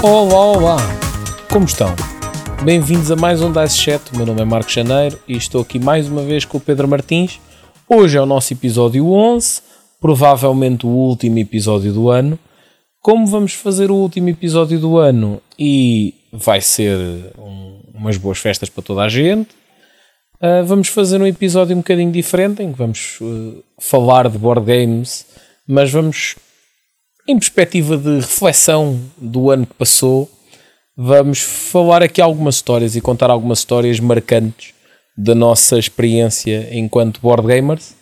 Olá, olá! Como estão? Bem-vindos a mais um Dice Chat. O meu nome é Marco Janeiro e estou aqui mais uma vez com o Pedro Martins. Hoje é o nosso episódio 11, provavelmente o último episódio do ano. Como vamos fazer o último episódio do ano e vai ser um, umas boas festas para toda a gente, uh, vamos fazer um episódio um bocadinho diferente em que vamos uh, falar de board games, mas vamos em perspectiva de reflexão do ano que passou, vamos falar aqui algumas histórias e contar algumas histórias marcantes da nossa experiência enquanto board gamers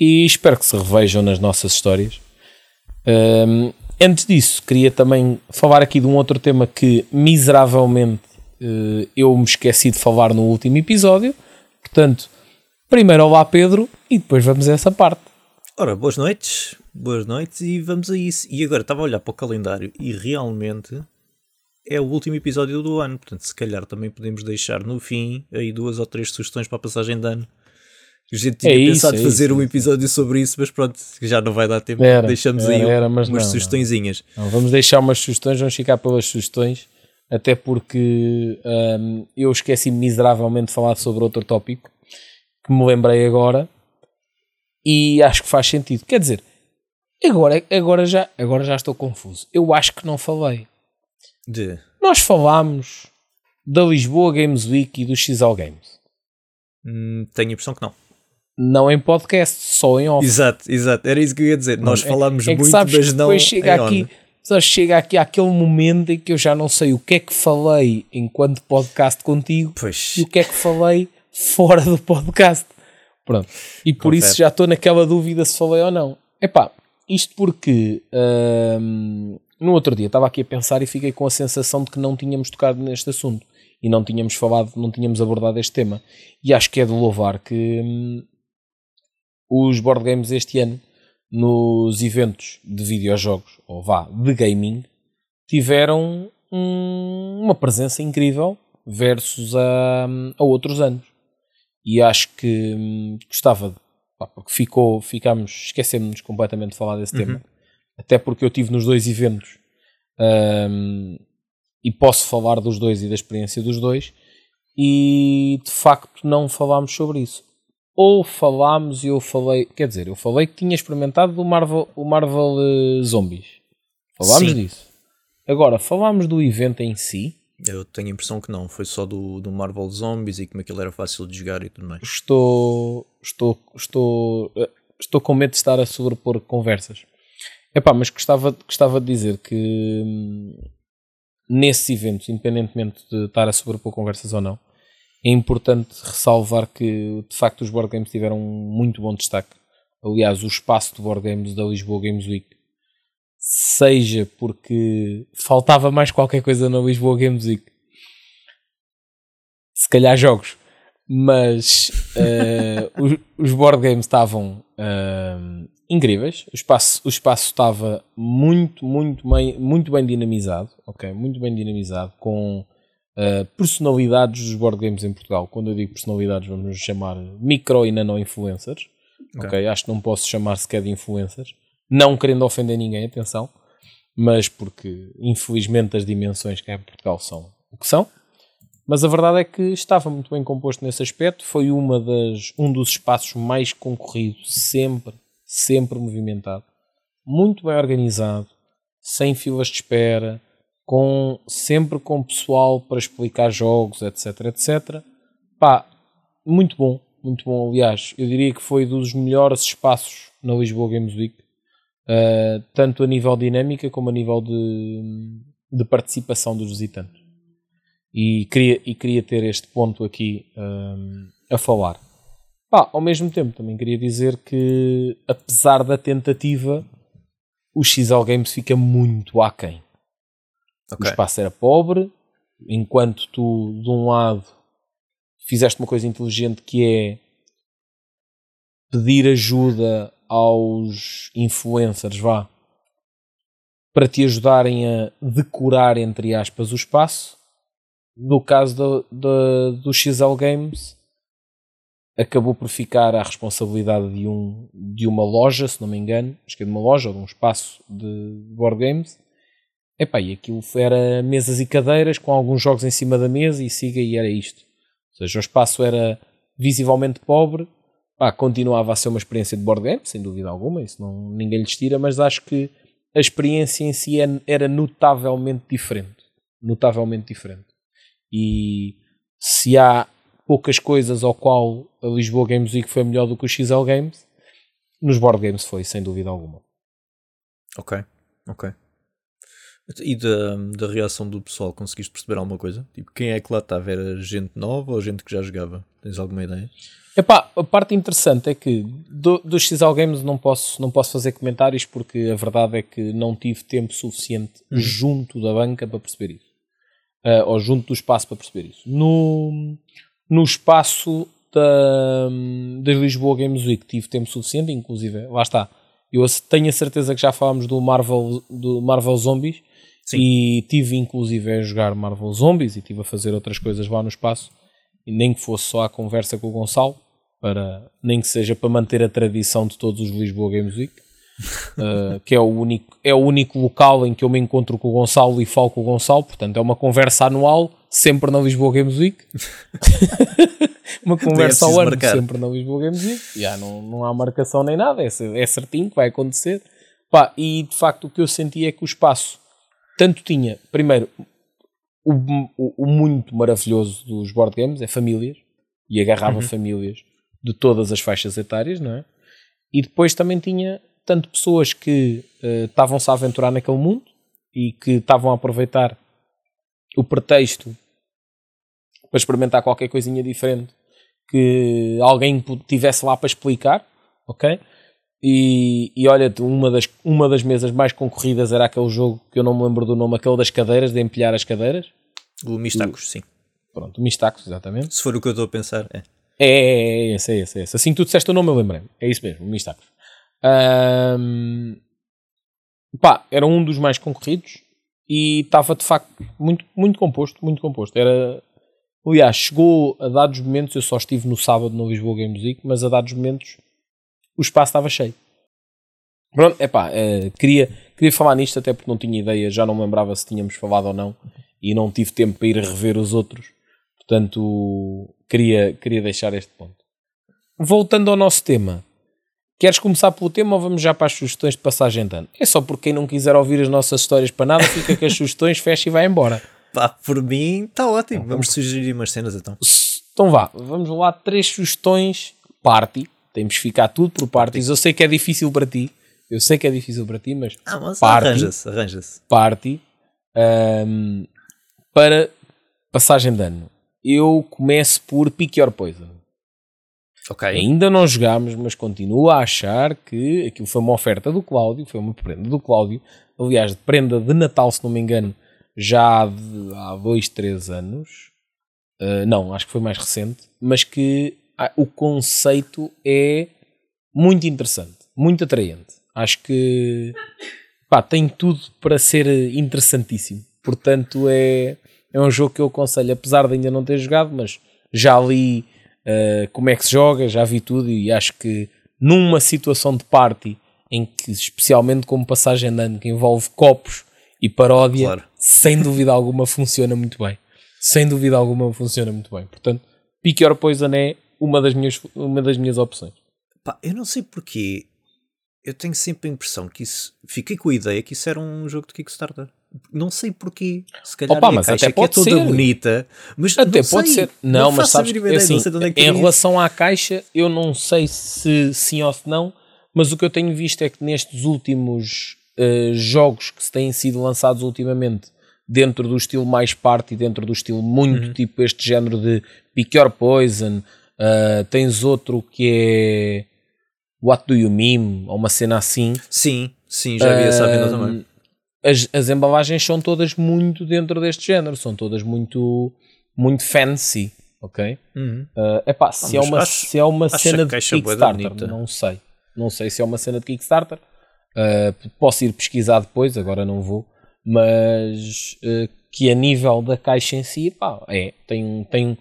e espero que se revejam nas nossas histórias. Um, antes disso, queria também falar aqui de um outro tema que miseravelmente uh, eu me esqueci de falar no último episódio. Portanto, primeiro olá Pedro e depois vamos a essa parte. Ora, boas noites, boas noites e vamos a isso. E agora estava a olhar para o calendário e realmente é o último episódio do ano, portanto, se calhar também podemos deixar no fim aí duas ou três sugestões para a passagem de ano. A gente tinha É pensado isso, é fazer isso. um episódio sobre isso, mas pronto, já não vai dar tempo. Era, Deixamos era, aí era, mas umas não, sugestõezinhas. Não, vamos deixar umas sugestões, vamos ficar pelas sugestões, até porque hum, eu esqueci miseravelmente de falar sobre outro tópico que me lembrei agora e acho que faz sentido. Quer dizer, agora, agora, já, agora já estou confuso. Eu acho que não falei. De... Nós falámos da Lisboa Games Week e do XL Games. Hum, tenho a impressão que não. Não em podcast, só em off. Exato, exato, era isso que eu ia dizer. Nós É- falámos é que muito, sabes mas que não. chega aqui, só chega aqui àquele momento em que eu já não sei o que é que falei enquanto podcast contigo Pois, e o que é que falei fora do podcast. Pronto. E por Confere. isso já estou naquela dúvida se falei ou não. Epá, isto porque hum, no outro dia estava aqui a pensar e fiquei com a sensação de que não tínhamos tocado neste assunto e não tínhamos falado, não tínhamos abordado este tema. E acho que é de louvar que hum, os board games este ano, nos eventos de videojogos, ou vá, de gaming, tiveram um- uma presença incrível versus a, a outros anos. E acho que hum, gostava, de- pá, porque ficou, ficámos, esquecemos completamente de falar desse tema, até porque eu tive nos dois eventos hum, e posso falar dos dois e da experiência dos dois, e de facto não falámos sobre isso. Ou falámos e eu falei, quer dizer, eu falei que tinha experimentado o Marvel, o Marvel eh, Zombies. Falámos Sim. disso. Agora, falámos do evento em si. Eu tenho a impressão que não. Foi só do, do Marvel Zombies e como aquilo era fácil de jogar e tudo mais. Estou, estou, estou, eh, estou com medo de estar a sobrepor conversas. Epá, mas gostava, gostava de dizer que hum, nesses eventos, independentemente de estar a sobrepor conversas ou não, é importante ressalvar que de facto os board games tiveram um muito bom destaque. Aliás, o espaço de board games da Lisboa Games Week, seja porque faltava mais qualquer coisa na Lisboa Games Week, se calhar jogos, mas eh, os, os board games estavam eh, incríveis. O espaço, o espaço estava muito, muito bem, muito bem dinamizado, ok? Muito bem dinamizado com eh, personalidades dos board games em Portugal. Quando eu digo personalidades, vamos chamar micro e nano influencers. Ok. ok? Acho que não posso chamar sequer de influencers, não querendo ofender ninguém, atenção, mas porque infelizmente as dimensões que há em Portugal são o que são. Mas a verdade é que estava muito bem composto nesse aspecto. Foi uma das, um dos espaços mais concorridos, sempre, sempre movimentado. Muito bem organizado, sem filas de espera, com, sempre com pessoal para explicar jogos, etc, etc. Pá, muito bom, muito bom. Aliás, eu diria que foi dos melhores espaços na Lisboa Games Week, uh, tanto a nível dinâmica como a nível de, de participação dos visitantes e queria, e queria ter este ponto aqui hum, a falar. Pá, ao mesmo tempo, também queria dizer que, apesar da tentativa, o XL Games fica muito aquém. O Ok. espaço era pobre, enquanto tu, de um lado, fizeste uma coisa inteligente que é pedir ajuda aos influencers, vá, para te ajudarem a decorar, entre aspas, o espaço. No caso do, do, do XL Games, acabou por ficar à responsabilidade de, um, de uma loja, se não me engano, acho que é de uma loja ou de um espaço de board games, Epá, e aquilo era mesas e cadeiras com alguns jogos em cima da mesa e siga e era isto. Ou seja, o espaço era visivelmente pobre, pá, continuava a ser uma experiência de board game, sem dúvida alguma, isso não, ninguém lhes tira, mas acho que a experiência em si é, era notavelmente diferente. Notavelmente diferente. E se há poucas coisas ao qual a Lisboa Games Week foi melhor do que o XL Games, nos board games foi, sem dúvida alguma. Ok, ok. E da, da reação do pessoal, conseguiste perceber alguma coisa? Tipo, quem é que lá estava? Era gente nova ou gente que já jogava? Tens alguma ideia? Epá, a parte interessante é que do, do XL Games não posso, não posso fazer comentários porque a verdade é que não tive tempo suficiente uhum. junto da banca para perceber isso. Uh, ou junto do espaço para perceber isso. No, no espaço da, da Lisboa Games Week tive tempo suficiente, inclusive, lá está. Eu tenho a certeza que já falámos do Marvel, do Marvel Zombies Sim. e tive inclusive a jogar Marvel Zombies e tive a fazer outras coisas lá no espaço e nem que fosse só a conversa com o Gonçalo para nem que seja para manter a tradição de todos os Lisboa Games Week uh, que é o único é o único local em que eu me encontro com o Gonçalo e falo com o Gonçalo. Portanto é uma conversa anual sempre na Lisboa Games Week. Uma conversa ao ano marcar. sempre na Lisboa Games Week. Já não, não há marcação nem nada é, é certinho que vai acontecer. Pá, e de facto o que eu senti é que o espaço tanto tinha primeiro o, o, o muito maravilhoso dos board games é famílias e agarrava uhum. famílias de todas as faixas etárias, não é? E depois também tinha tanto pessoas que uh, estavam-se a aventurar naquele mundo e que estavam a aproveitar o pretexto para experimentar qualquer coisinha diferente que alguém tivesse lá para explicar, ok? E, e olha, uma das, uma das mesas mais concorridas era aquele jogo que eu não me lembro do nome, aquele das cadeiras, de empilhar as cadeiras. O Mistacos, sim. Pronto, o Mistacos, exatamente. Se for o que eu estou a pensar, é. É, é, é, esse, é esse, é esse. Assim que tu disseste o nome, eu lembrei. É isso mesmo, o Mistacos. Um, pá, era um dos mais concorridos e estava de facto muito, muito composto, muito composto. Era, aliás, chegou a dados momentos, eu só estive no sábado no Lisboa Game Music, mas a dados momentos o espaço estava cheio. Pronto, epá, é, queria, queria falar nisto até porque não tinha ideia, já não me lembrava se tínhamos falado ou não e não tive tempo para ir rever os outros. Portanto, queria, queria deixar este ponto. Voltando ao nosso tema, Queres começar pelo tema ou vamos já para as sugestões de passagem de ano? É só porque quem não quiser ouvir as nossas histórias para nada, fica com as sugestões, fecha e vai embora. Pá, por mim está ótimo. Vamos sugerir umas cenas então. Então vá, vamos lá, três sugestões party. Temos que ficar tudo por parties. Eu sei que é difícil para ti. Eu sei que é difícil para ti, mas, ah, mas party, arranja-se, arranja-se. Party um, para passagem de ano. Eu começo por Pick Your Poison. Okay. Ainda não jogámos, mas continuo a achar que aquilo foi uma oferta do Cláudio, foi uma prenda do Cláudio, aliás, de prenda de Natal, se não me engano, já de, há dois, três anos. Uh, não, acho que foi mais recente, mas que ah, o conceito é muito interessante, muito atraente. Acho que pá, tem tudo para ser interessantíssimo. Portanto, é, é um jogo que eu aconselho, apesar de ainda não ter jogado, mas já li uh, como é que se joga, já vi tudo e acho que numa situação de party em que, especialmente como passagem de ano, que envolve copos e paródia, claro. sem dúvida alguma funciona muito bem. Sem dúvida alguma funciona muito bem. Portanto, Pick Your Poison é uma das minhas, uma das minhas opções. Pá, eu não sei porquê. Eu tenho sempre a impressão que isso. Fiquei com a ideia que isso era um jogo de Kickstarter. Não sei porquê. Se calhar Opa, mas até pode é toda ser. bonita. Mas até pode sei. ser. Não, não mas sabes, ideia, assim, é em relação à caixa, eu não sei se sim ou se não, mas o que eu tenho visto é que nestes últimos uh, jogos que têm sido lançados ultimamente, dentro do estilo mais party, dentro do estilo muito uhum. tipo este género de Pick Your Poison, uh, tens outro que é What Do You Meme, ou uma cena assim. Sim, sim, já vi essa venda também as, as embalagens são todas muito dentro deste género, são todas muito, muito fancy, ok? Uhum. Uh, epá, se, é uma, acho, se é uma cena de Kickstarter, não sei. Não sei se é uma cena de Kickstarter. Uh, posso ir pesquisar depois, agora não vou. Mas uh, que a nível da caixa em si, pá, é, tem, tem,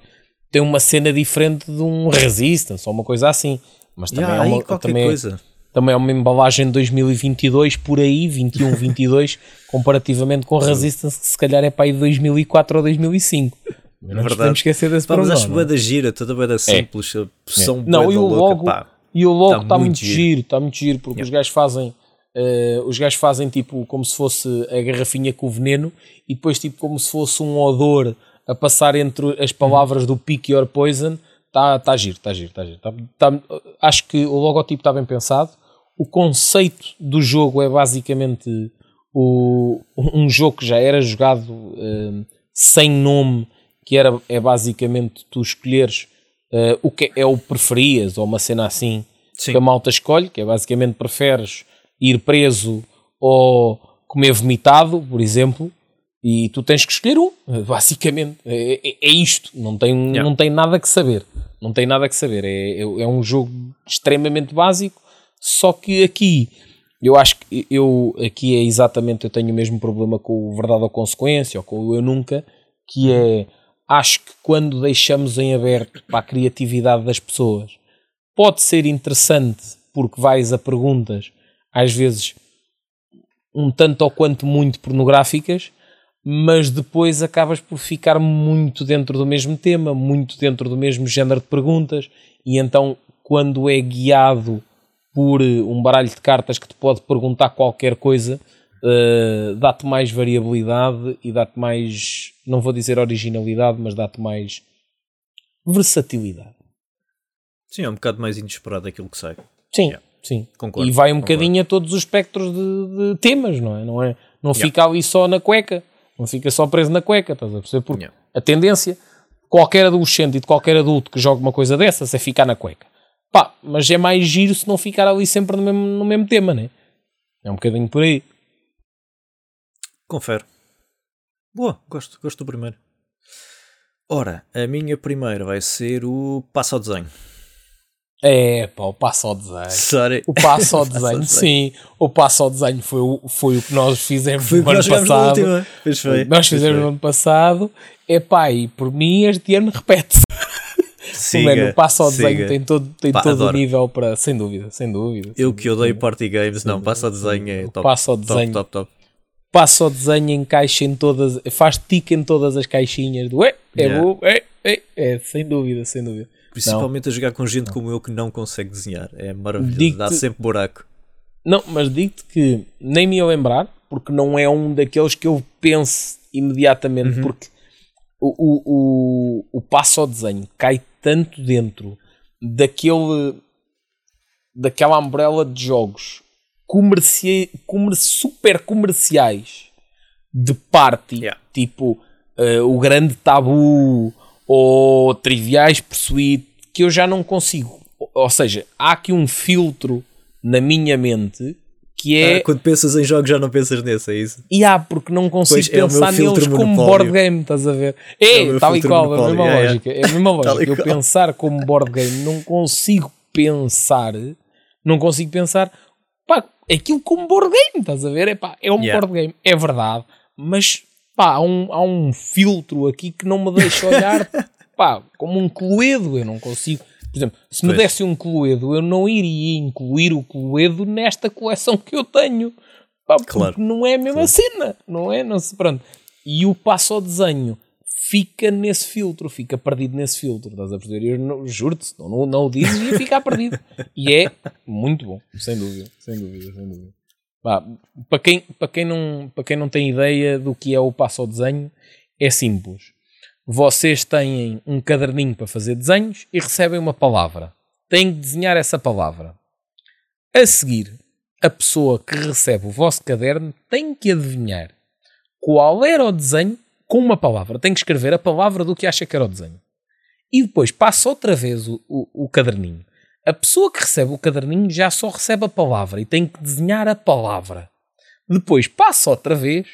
tem uma cena diferente de um Resistance ou uma coisa assim. Mas também yeah, é uma, qualquer também, coisa também é uma embalagem de 2022 por aí, 21, 22, comparativamente com Resistance, que se calhar é para aí de 2004 ou 2005. Não nos podemos esquecer desse Pá, mas problema. acho não é? gira, toda bué da simples, a pressão Não, bué e o louca, logo, pá. e o logo Tá está muito muito giro. está muito giro, porque os gajos fazem eh, os gajos fazem tipo como se fosse a garrafinha com o veneno e depois tipo como se fosse um odor a passar entre as palavras do Pick Your Poison. Está tá giro, está giro, está giro. Tá- tá- acho que o logotipo está bem pensado. O conceito do jogo é basicamente o, um jogo que já era jogado eh, sem nome, que era, é basicamente tu escolheres eh, o que é o preferias, ou uma cena assim Sim. que a malta escolhe, que é basicamente preferes ir preso ou comer vomitado, por exemplo, e tu tens que escolher um, basicamente. É, é- é isto, não tem, Yeah. não tem nada que saber. Não tem nada que saber. É, é, é um jogo extremamente básico, só que aqui eu acho que eu aqui é exatamente eu tenho o mesmo problema com o verdade ou consequência ou com o eu nunca, que é acho que quando deixamos em aberto para a criatividade das pessoas pode ser interessante porque vais a perguntas às vezes um tanto ou quanto muito pornográficas, mas depois acabas por ficar muito dentro do mesmo tema, muito dentro do mesmo género de perguntas, e então quando é guiado por eh, um baralho de cartas que te pode perguntar qualquer coisa, eh, dá-te mais variabilidade e dá-te mais, não vou dizer originalidade, mas dá-te mais versatilidade. Sim, é um bocado mais inesperado aquilo que sai. Sim, Yeah. sim. Concordo, e vai um concordo. bocadinho a todos os espectros de, de temas, não é? Não, é? não fica ali só na cueca, não fica só preso na cueca, estás a perceber? Porque Yeah. a tendência, qualquer adolescente e de qualquer adulto que jogue uma coisa dessas é ficar na cueca. Pá, mas é mais giro se não ficar ali sempre no mesmo, no mesmo tema, né? É um bocadinho por aí. Confere. Boa, gosto, gosto do primeiro. Ora, a minha primeira vai ser o passo ao desenho. É, pá, o passo ao desenho. Sorry. O passo ao desenho, sim. O passo ao desenho foi o, foi o que nós fizemos Foi no ano passado. Pois foi. Nós fizemos no ano passado. É pá, e por mim este ano repete-se. O Siga, mano, o passo ao siga. desenho tem todo, tem Pá, todo o nível para. Sem dúvida, sem dúvida. Eu sem que odeio party games, não, passo ao desenho é top. passo ao top, desenho. Top, top, Passo ao desenho, encaixa em todas. Faz tique em todas as caixinhas do. É, é Yeah. bom, é, é, é, sem dúvida, sem dúvida. Principalmente a jogar com gente como eu que não consegue desenhar. É maravilhoso. Dá sempre buraco. Não, mas digo-te que nem me ia lembrar, porque não é um daqueles que eu penso imediatamente, Uhum. porque o, o, o, o passo ao desenho cai tanto dentro daquele daquela umbrella de jogos comerci, comer, super comerciais de party, Yeah. tipo eh, o grande tabu ou triviais pursuit, que eu já não consigo. Ou seja, há aqui um filtro na minha mente que é. Ah, quando pensas em jogos já não pensas nesse, é isso? E há, porque não consigo Pois, é pensar filtro neles como monopólio. board game, estás a ver? É É, tal e qual, a monopólio, mesma yeah, lógica. É a mesma lógica. Eu pensar como board game, não consigo pensar, não consigo pensar, pá, aquilo como board game, estás a ver? É pá, é um Yeah. board game, é verdade, mas pá, há um, há um filtro aqui que não me deixa olhar, pá, como um cluedo, eu não consigo. Por exemplo, se me Pois. desse um cluedo, eu não iria incluir o cluedo nesta coleção que eu tenho. Pá, porque Claro. não é a mesma cena, não é? Não se, pronto. E o passo ao desenho fica nesse filtro, fica perdido nesse filtro, estás a perceber? Eu não- juro-te, não, não, não o dizes, ia ficar perdido. E é muito bom, sem dúvida, sem dúvida, sem dúvida. Para, quem, para, quem não, para quem não tem ideia do que é o passo ao desenho, é simples. Vocês têm um caderninho para fazer desenhos e recebem uma palavra. Têm que desenhar essa palavra. A seguir, a pessoa que recebe o vosso caderno tem que adivinhar qual era o desenho com uma palavra. Tem que escrever a palavra do que acha que era o desenho. E depois passa outra vez o, o, o caderninho. A pessoa que recebe o caderninho já só recebe a palavra e tem que desenhar a palavra. Depois passa outra vez,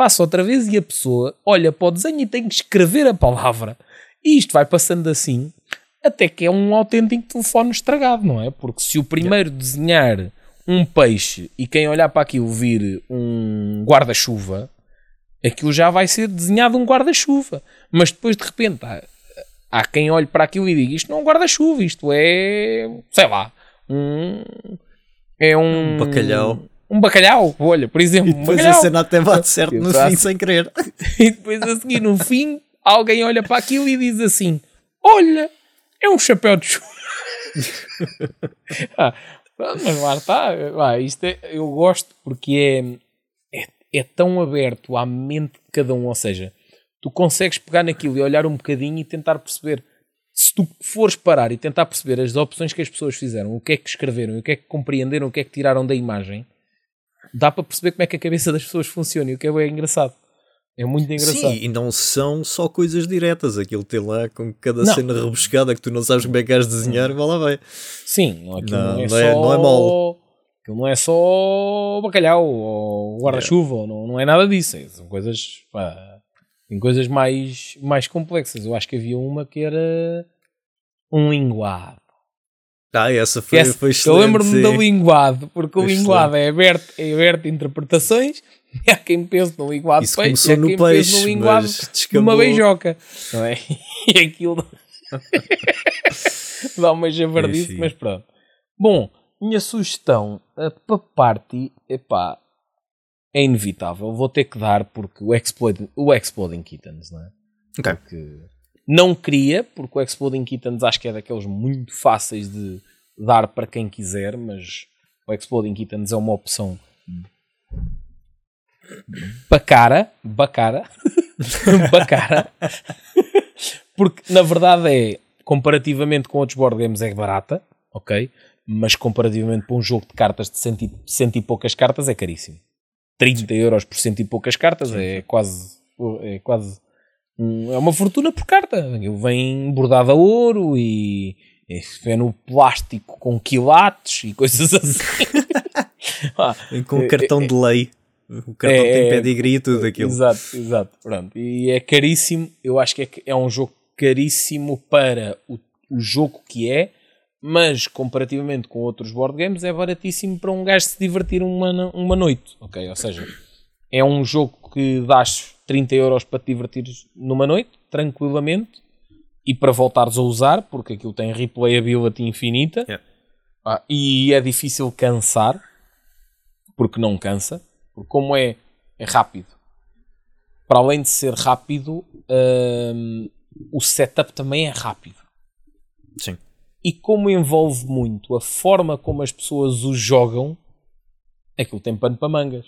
passa outra vez e a pessoa olha para o desenho e tem que escrever a palavra. E isto vai passando assim até que é um autêntico telefone estragado, não é? Porque se o primeiro desenhar um peixe e quem olhar para aquilo vir um guarda-chuva, aquilo já vai ser desenhado um guarda-chuva. Mas depois de repente há, há quem olhe para aquilo e diga isto não é um guarda-chuva, isto é, sei lá, um, É um. Um bacalhau. Um bacalhau, olha, por exemplo. E depois um a bacalhau. cena até bate certo no fim sem querer. E depois a seguir, no fim, alguém olha para aquilo e diz assim: Olha, é um chapéu de chuva. ah, mas lá está. Ah, isto é- eu gosto porque é, é, é tão aberto à mente de cada um. Ou seja, tu consegues pegar naquilo e olhar um bocadinho e tentar perceber. Se tu fores parar e tentar perceber as opções que as pessoas fizeram, o que é que escreveram, o que é que compreenderam, o que é que tiraram da imagem, dá para perceber como é que a cabeça das pessoas funciona e o que é bem engraçado. É muito engraçado. Sim, e não são só coisas diretas. Aquilo tem lá com cada Não. cena rebuscada que tu não sabes como é que has de desenhar, vai lá vai. Sim, não, não, Não, é não é- só. não é mole. Aquilo não é só bacalhau ou guarda-chuva, ou não, não é nada disso. é- São coisas. Pá, tem coisas mais, mais complexas. Eu acho que havia uma que era um linguado. Ah, essa foi, essa- foi eu excelente. lembro-me sim. do linguado, porque o Foi linguado é aberto, é aberto a interpretações. E há quem pense no linguado Isso peixe, e há quem pense peixe, no linguado mas de uma descambou. beijoca. Não é? E aquilo dá uma javardice, mas pronto. Bom, minha sugestão para party, epá, é inevitável. Vou ter que dar porque o Exploding, o Exploding Kittens, não é? Ok. que não queria, porque o Exploding Kittens acho que é daqueles muito fáceis de dar para quem quiser, mas o Exploding Kittens é uma opção bacara, bacara, bacara, porque na verdade é, comparativamente com outros board games é barata, ok? Mas comparativamente para um jogo de cartas de cento e, cento e poucas cartas é caríssimo. 30 euros por cento e poucas cartas é quase, é quase é uma fortuna por carta. Vem bordado a ouro e é no plástico com quilates e coisas assim. Ah, Com cartão de lei. O cartão É, tem é, pedigree e tudo aquilo. Exato, exato. Pronto. E é caríssimo. Eu acho que é, é um jogo caríssimo para o, o jogo que é, mas comparativamente com outros board games é baratíssimo para um gajo se divertir uma, uma noite. Ok? Ou seja, é um jogo que dás 30 euros para te divertires numa noite, tranquilamente, e para voltares a usar, porque aquilo tem replayability infinita. Yeah. Ah, e é difícil cansar, porque não cansa, porque como é, é rápido, para além de ser rápido, hum, o setup também é rápido. Sim. E como envolve muito a forma como as pessoas o jogam, aquilo tem pano para mangas.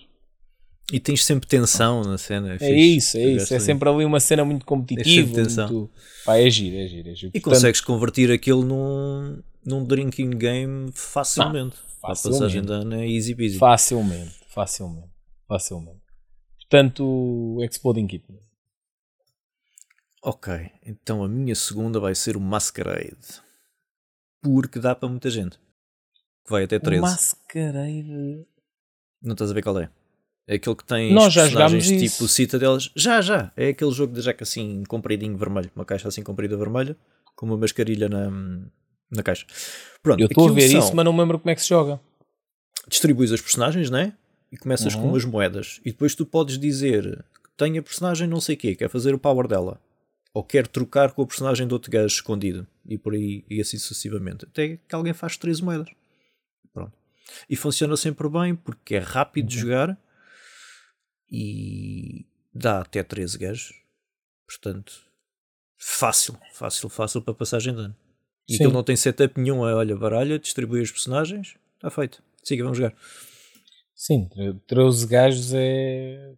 E tens sempre tensão na cena. É fixe. isso, é isso. É sempre ali uma cena muito competitiva. sempre tensão. Muito... Pá, é giro, é giro, é giro. E Portanto, consegues convertir aquilo num, num drinking game facilmente. a facilmente. passagem de ano é easy peasy. Facilmente, facilmente, facilmente. Portanto, o Exploding Kitten. Ok, então a minha segunda vai ser o Masquerade. Porque dá para muita gente. Que vai até 13. Masquerade. Não estás a ver qual é? É aquele que tem Nós já personagens tipo isso. Citadelas. Já, já. É aquele jogo de jaca assim compridinho vermelho. Uma caixa assim comprida vermelha. Com uma mascarilha na, na caixa. Pronto, Eu estou a ver são- isso, mas não me lembro como é que se joga. distribuis as personagens, né? E começas Uhum. com umas moedas. E depois tu podes dizer que tem a personagem não sei o quê, quer fazer o power dela. Ou quer trocar com a personagem do outro gajo escondido. E por aí, e assim sucessivamente. Até que alguém faz três moedas. Pronto. E funciona sempre bem porque é rápido Uhum. de jogar e dá até 13 gajos. Portanto, fácil, fácil, fácil para passagem de ano. E Sim. aquilo não tem setup nenhum. É, olha, baralha, distribui as personagens, está feito. Siga, vamos jogar. Sim, tre- 13 gajos é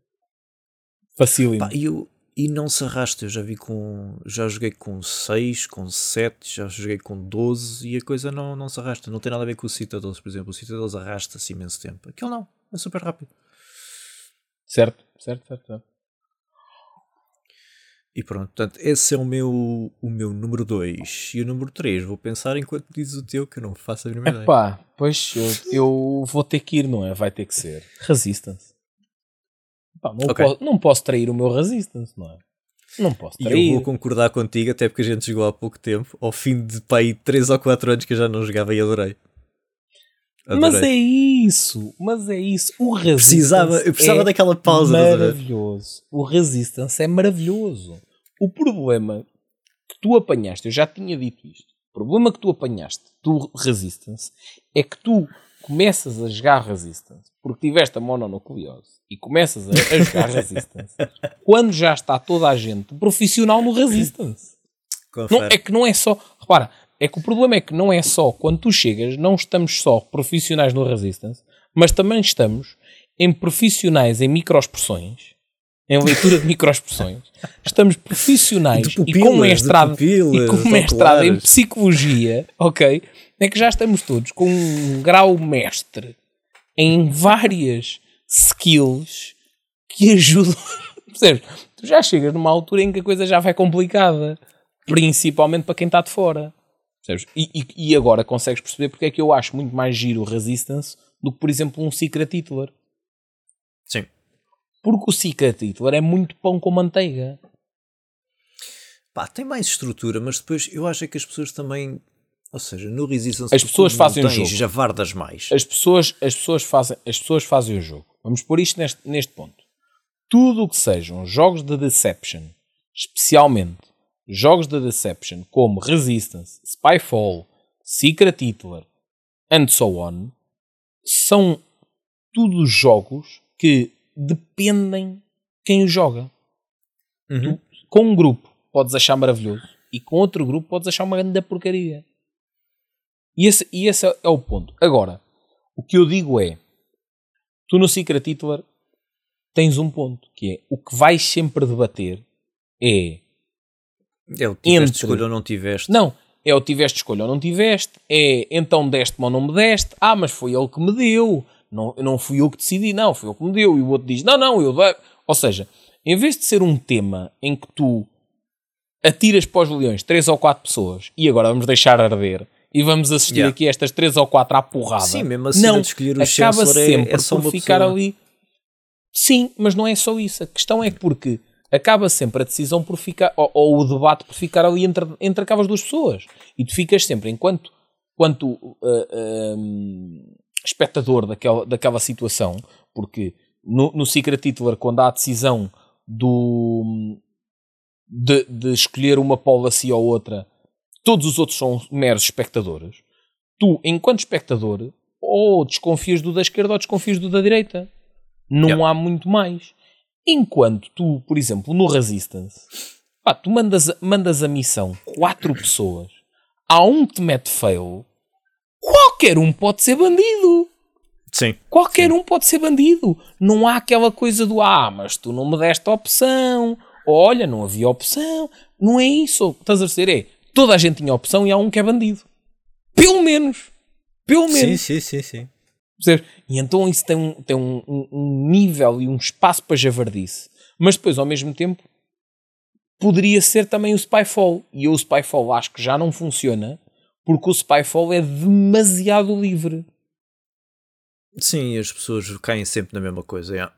facílimo. Pá, e, eu- e não se arrasta. Eu já vi com. Já joguei com 6, com 7, já joguei com 12 e a coisa não, não se arrasta. Não tem nada a ver com o Citadels, por exemplo. O Citadels arrasta-se imenso tempo. Aquilo não, é super rápido. Certo, certo, certo. certo. E pronto, portanto, esse é o meu, o meu número 2. E o número 3, vou pensar enquanto dizes o teu, que eu não faço a mínima ideia. Epá, pois eu, eu vou ter que ir, não é? Vai ter que ser. Resistance. Epá, não, Ok. posso, não posso trair o meu Resistance, não é? Não posso E trair. eu vou concordar contigo, até porque a gente jogou há pouco tempo, ao fim de pá, aí 3 ou 4 anos que eu já não jogava e adorei. Mas Adorei. é isso, mas é isso. O Resistance precisava, eu precisava é daquela pausa. maravilhoso. O Resistance é maravilhoso. O problema que tu apanhaste, eu já tinha dito isto. O problema que tu apanhaste do Resistance é que tu começas a jogar Resistance porque tiveste a mononucleose e começas a, a jogar Resistance quando já está toda a gente profissional no Resistance. Não, é que não é só. Repara, é que o problema é que não é só quando tu chegas, não estamos só profissionais no Resistance, mas também estamos em profissionais em microexpressões, em leitura de microexpressões. Estamos profissionais pupilas, e com mestrado, pupilas, e com mestrado em psicologia, ok? É que já estamos todos com um grau mestre em várias skills que ajudam. Percebes? Tu já chegas numa altura em que a coisa já vai complicada, principalmente para quem está de fora. Percebes? E, e, e, agora consegues perceber porque é que eu acho muito mais giro o Resistance do que, por exemplo, um Secret Hitler. Sim. Porque o Secret Hitler é muito pão com manteiga. Pá, tem mais estrutura, mas depois eu acho que as pessoas também. Ou seja, no Resistance as pessoas fazem o jogo. javardas mais. As pessoas, as, pessoas fazem, as pessoas fazem o jogo. Vamos pôr isto neste, neste ponto. Tudo o que sejam jogos de Deception, especialmente jogos de Deception como Resistance, Spyfall, Secret Hitler and so on, são tudo jogos que dependem quem o joga. Uhum. Tu, com um grupo podes achar maravilhoso e com outro grupo podes achar uma grande porcaria. E esse, e esse é o ponto. Agora, o que eu digo é: tu no Secret Hitler tens um ponto, que é o que vais sempre debater é é o tiveste entre... escolha ou não tiveste. Não, é o tiveste escolha ou não tiveste, é então deste-me ou não me deste, ah, mas foi ele que me deu, não, não fui eu que decidi, não, foi ele que me deu, e o outro diz, não, não, eu dei. Ou seja, em vez de ser um tema em que tu atiras para os leões três ou quatro pessoas e agora vamos deixar arder e vamos assistir yeah. aqui estas três ou quatro à porrada. Sim, mesmo assim não, de escolher o acaba sempre é, é só por ficar pessoa. ali. Sim, mas não é só isso. A questão é porque acaba sempre a decisão por ficar, ou, ou o debate por ficar ali entre, entre aquelas duas pessoas. E tu ficas sempre, enquanto quanto, uh, uh, espectador daquela, daquela situação, porque no, no Secret Hitler, quando há a decisão do, de, de escolher uma policy ou outra, todos os outros são meros espectadores. Tu, enquanto espectador, ou desconfias do da esquerda ou desconfias do da direita. Não Yeah. há muito mais. Enquanto tu, por exemplo, no Resistance, pá, tu mandas, a- mandas a missão quatro pessoas, há um que te mete fail, qualquer um pode ser bandido. Sim. Qualquer um pode ser bandido. Não há aquela coisa do ah, mas tu não me deste opção. Olha, não havia opção. Não é isso. Estás a dizer? É toda a gente tinha opção e há um que é bandido. Pelo menos. Pelo menos. Sim, sim, sim, sim. Percebes? E então isso tem, um, tem um, um- um nível e um espaço para javardice. Mas depois, ao mesmo tempo, poderia ser também o Spyfall. E eu o Spyfall acho que já não funciona porque o Spyfall é demasiado livre. Sim, as pessoas caem sempre na mesma coisa. Yeah.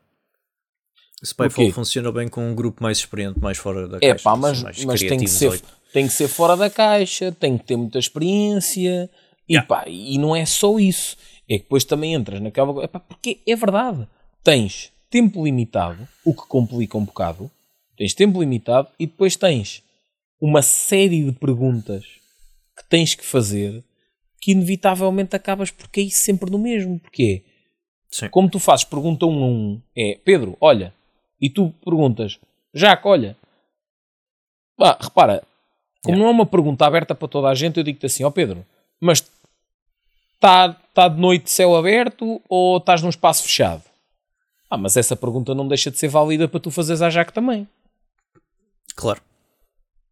Spyfall funciona bem com um grupo mais experiente, mais fora da É caixa. pá, são mas, mas tem, que ser, tem que ser fora da caixa, tem que ter muita experiência. E, Yeah. pá, e não é só isso. É que depois também entras naquela. Epá, porque é verdade. Tens tempo limitado, o que complica um bocado. Tens tempo limitado e depois tens uma série de perguntas que tens que fazer que inevitavelmente acabas por cair sempre no mesmo. Porque é, Sim. como tu fazes pergunta um a um, é Pedro, olha, e tu perguntas, Jaco, olha, Pá, repara, como não é uma pergunta aberta para toda a gente, eu digo-te assim, ó Pedro, mas está tá de noite céu aberto ou estás num espaço fechado? Ah, mas essa pergunta não deixa de ser válida para tu fazeres à Jaco também. Claro.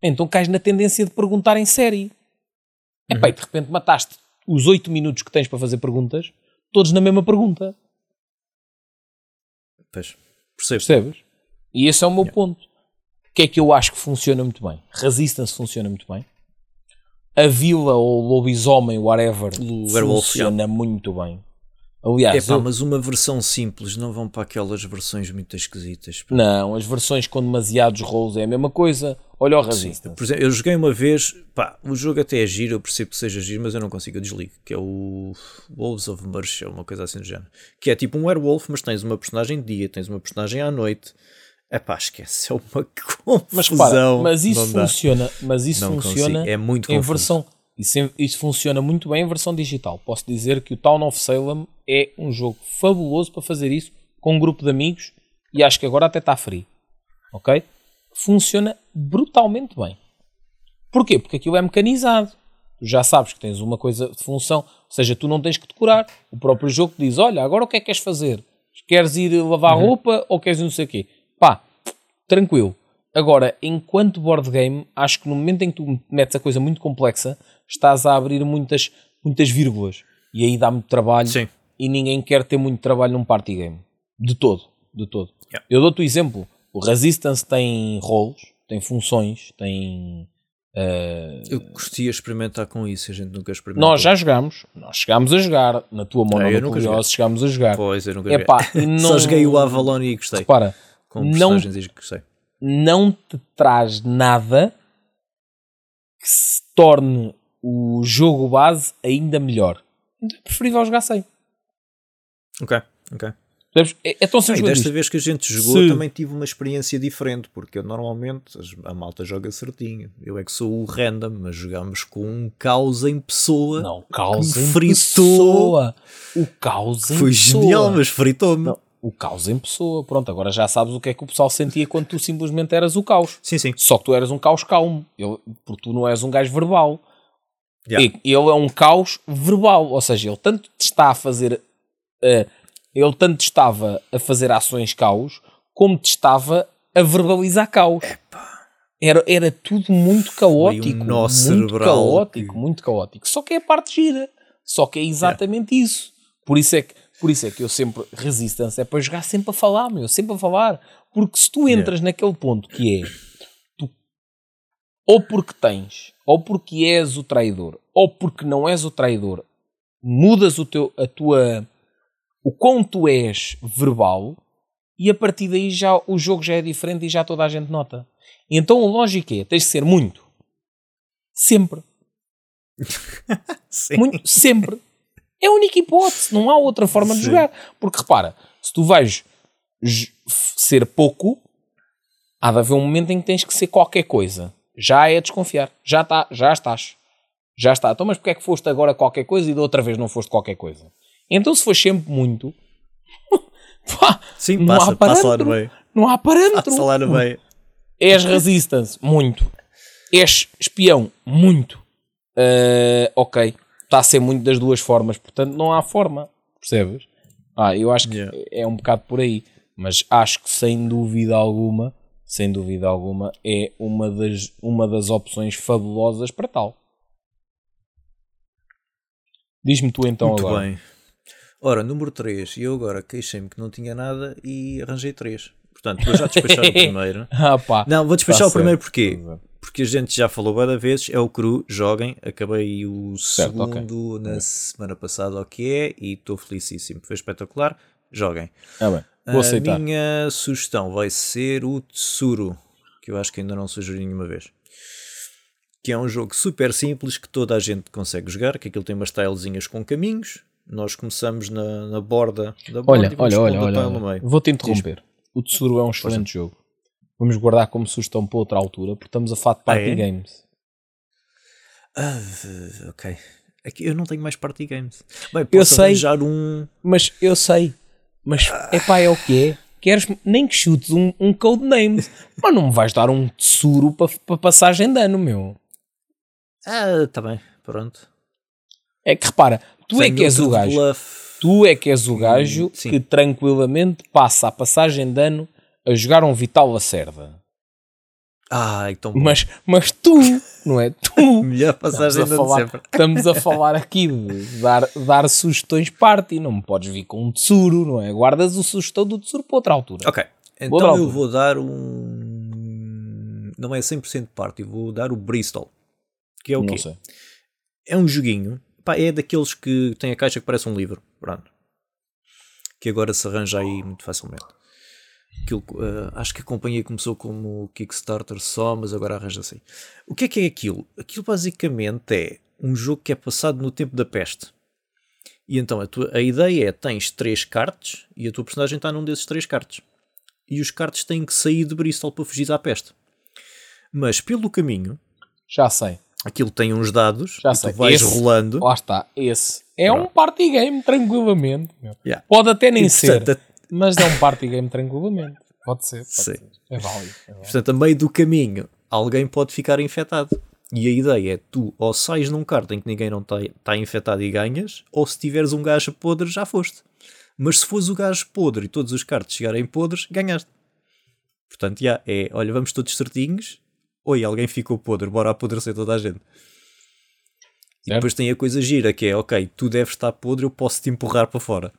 Então cais na tendência de perguntar em série. Epá, e de repente mataste os 8 minutos que tens para fazer perguntas, todos na mesma pergunta. Pois. Percebo. Percebes? E esse é o meu ponto. O que é que eu acho que funciona muito bem? Resistance funciona muito bem. A vila ou o lobisomem, whatever, O Werewolf, funciona muito bem. Aliás, É pá, eu- mas uma versão simples, não vão para aquelas versões muito esquisitas. não, as versões com demasiados roles é a mesma coisa. Olha o Sim, Resistance. por exemplo, eu joguei uma vez, pá, o jogo até é giro, eu percebo que seja giro, mas eu não consigo, eu desligo, que é o Wolves of Mercy, ou uma coisa assim do género. Que é tipo um werewolf, mas tens uma personagem de dia, tens uma personagem à noite. É pá, esquece, é uma confusão. Mas repara, mas Não isso dá. funciona, mas isso Não funciona consigo, é muito em confuso. versão Isso, isso funciona muito bem em versão digital. Posso dizer que o Town of Salem é um jogo fabuloso para fazer isso com um grupo de amigos e acho que agora até está free. Ok? Funciona brutalmente bem. Porquê? Porque aquilo é mecanizado. Tu já sabes que tens uma coisa de função, ou seja, tu não tens que decorar. O próprio jogo te diz: Olha, agora o que é que queres fazer? Queres ir lavar uhum. roupa ou queres não sei o quê? Pá, tranquilo. Agora, enquanto board game, acho que no momento em que tu metes a coisa muito complexa, estás a abrir muitas, muitas vírgulas. E aí dá muito trabalho. Sim. E ninguém quer ter muito trabalho num party game. De todo. De todo. Yeah. Eu dou-te o exemplo. O Resistance tem roles, tem funções, tem Uh, eu gostaria de experimentar com isso, a gente nunca experimentou. Nós já jogámos, nós chegámos a jogar, na tua Monopoly chegámos a jogar. Pois, eu nunca Epá, não, Só joguei o Avalon e gostei. Repara, com não, gostei. não te traz nada que se torne o jogo base ainda melhor. Então é preferível jogar sem. Ok, ok. É, é tão simples. Ah, desta vez que a gente jogou Se... também tive uma experiência diferente, porque eu normalmente a malta joga certinho. Eu é que sou o random, mas jogamos com um caos em pessoa. Não, caos em fritou. pessoa. O caos em Foi pessoa. genial, mas fritou-me. O caos em pessoa. Pronto, agora já sabes o que é que o pessoal sentia quando tu simplesmente eras o caos. Sim, sim. Só que tu eras um caos calmo, eu, porque tu não és um gajo verbal. Yeah. Ele é um caos verbal, ou seja, ele tanto te está a fazer. Uh, ele tanto estava a fazer ações caos, como te estava a verbalizar caos. Era, era tudo muito caótico. Um muito cerebral. caótico, muito caótico. Só que é a parte gira. Só que é exatamente é. isso. Por isso é que por isso é que eu sempre resistência é para jogar sempre a falar, meu, sempre a falar. Porque se tu entras naquele ponto que é tu, ou porque tens, ou porque és o traidor, ou porque não és o traidor, mudas o teu, a tua o quão tu és verbal e a partir daí já o jogo já é diferente e já toda a gente nota. Então a lógica é, tens de ser muito. Sempre. muito, sempre. É a única hipótese, não há outra forma Sim. de jogar. Porque repara, se tu vais ser pouco, há de haver um momento em que tens que ser qualquer coisa. Já é desconfiar. Já, tá, já estás. Já está. Então, mas porque é que foste agora qualquer coisa e da outra vez não foste qualquer coisa? Então, se for sempre muito, pá, Sim, não passa, há parâmetro. Passa lá no meio. Não há parâmetro. Passa lá no meio. És resistance, muito. És espião, muito. Uh, ok, está a ser muito das duas formas, portanto não há forma, percebes? Ah, eu acho que yeah. é um bocado por aí, mas acho que sem dúvida alguma, sem dúvida alguma, é uma das, uma das opções fabulosas para tal. Diz-me tu então muito agora. Bem. Ora, número 3, e eu agora queixei-me que não tinha nada e arranjei 3. Portanto, vou já despachar o primeiro. ah, pá, não, vou despachar tá o primeiro porquê? Porque a gente já falou várias vezes, é o cru, joguem. Acabei o certo, segundo okay. na semana passada, o que é, e estou felicíssimo. Foi espetacular. Joguem. Ah, bem. Vou aceitar. A minha sugestão vai ser o Tsuru, que eu acho que ainda não sugeri nenhuma vez. Que é um jogo super simples que toda a gente consegue jogar, que aquilo tem umas tilezinhas com caminhos, nós começamos na, na borda da borda olha, olha, olha, olha, Vou-te interromper. O Tsuru é um excelente jogo. Vamos guardar como sugestão para outra altura, porque estamos a falar de party ah, é? games. Ah, ok. Aqui eu não tenho mais party games. Bem, eu sei, um... mas eu sei. Mas é pá, é o que é. Queres nem que chutes um, um codename, mas não me vais dar um tesouro para, para passagem de ano, meu. Ah, tá bem, pronto. É que repara, tu é que és o gajo. Bluff. Tu é que és o gajo Sim. que tranquilamente passa a passagem de ano a jogar um Vital Lacerda. Ah, então mas, mas tu, não é? Tu. Melhor passagem de falar, sempre. Estamos a falar aqui de dar, dar sugestões party. Não me podes vir com um tesouro, não é? Guardas o sugestão do tesouro para outra altura. Ok. Então eu vou dar um. Não é 100% party, vou dar o Bristol. Que é o quê? É um joguinho Pá, é daqueles que tem a caixa que parece um livro. Pronto. Que agora se arranja aí muito facilmente. Aquilo, uh, acho que a companhia começou como Kickstarter só, mas agora arranja-se. O que é que é aquilo? Aquilo basicamente é um jogo que é passado no tempo da peste. E então a, tua, a ideia é: tens três cartas e a tua personagem está num desses três cartas. E os cartas têm que sair de Bristol para fugir à peste. Mas pelo caminho. Já sei Aquilo tem uns dados Já e sei, tu vais esse- rolando. Lá está, esse. É um Pronto. party game, tranquilamente. Yeah. Pode até nem E, ser, portanto, mas é um party game tranquilamente. Pode ser, pode Sim. ser. É válido. É válido. Portanto, a meio do caminho, alguém pode ficar infectado. E a ideia é tu ou sais num carta em que ninguém não está tá infectado e ganhas, ou se tiveres um gajo podre, já foste. Mas se fores o gajo podre e todos os cartas chegarem podres, ganhaste. Portanto, já, é, olha, vamos todos certinhos. Oi, alguém ficou podre, bora apodrecer toda a gente. E Certo. depois tem a coisa gira que é, ok, tu deves estar podre, eu posso te empurrar para fora.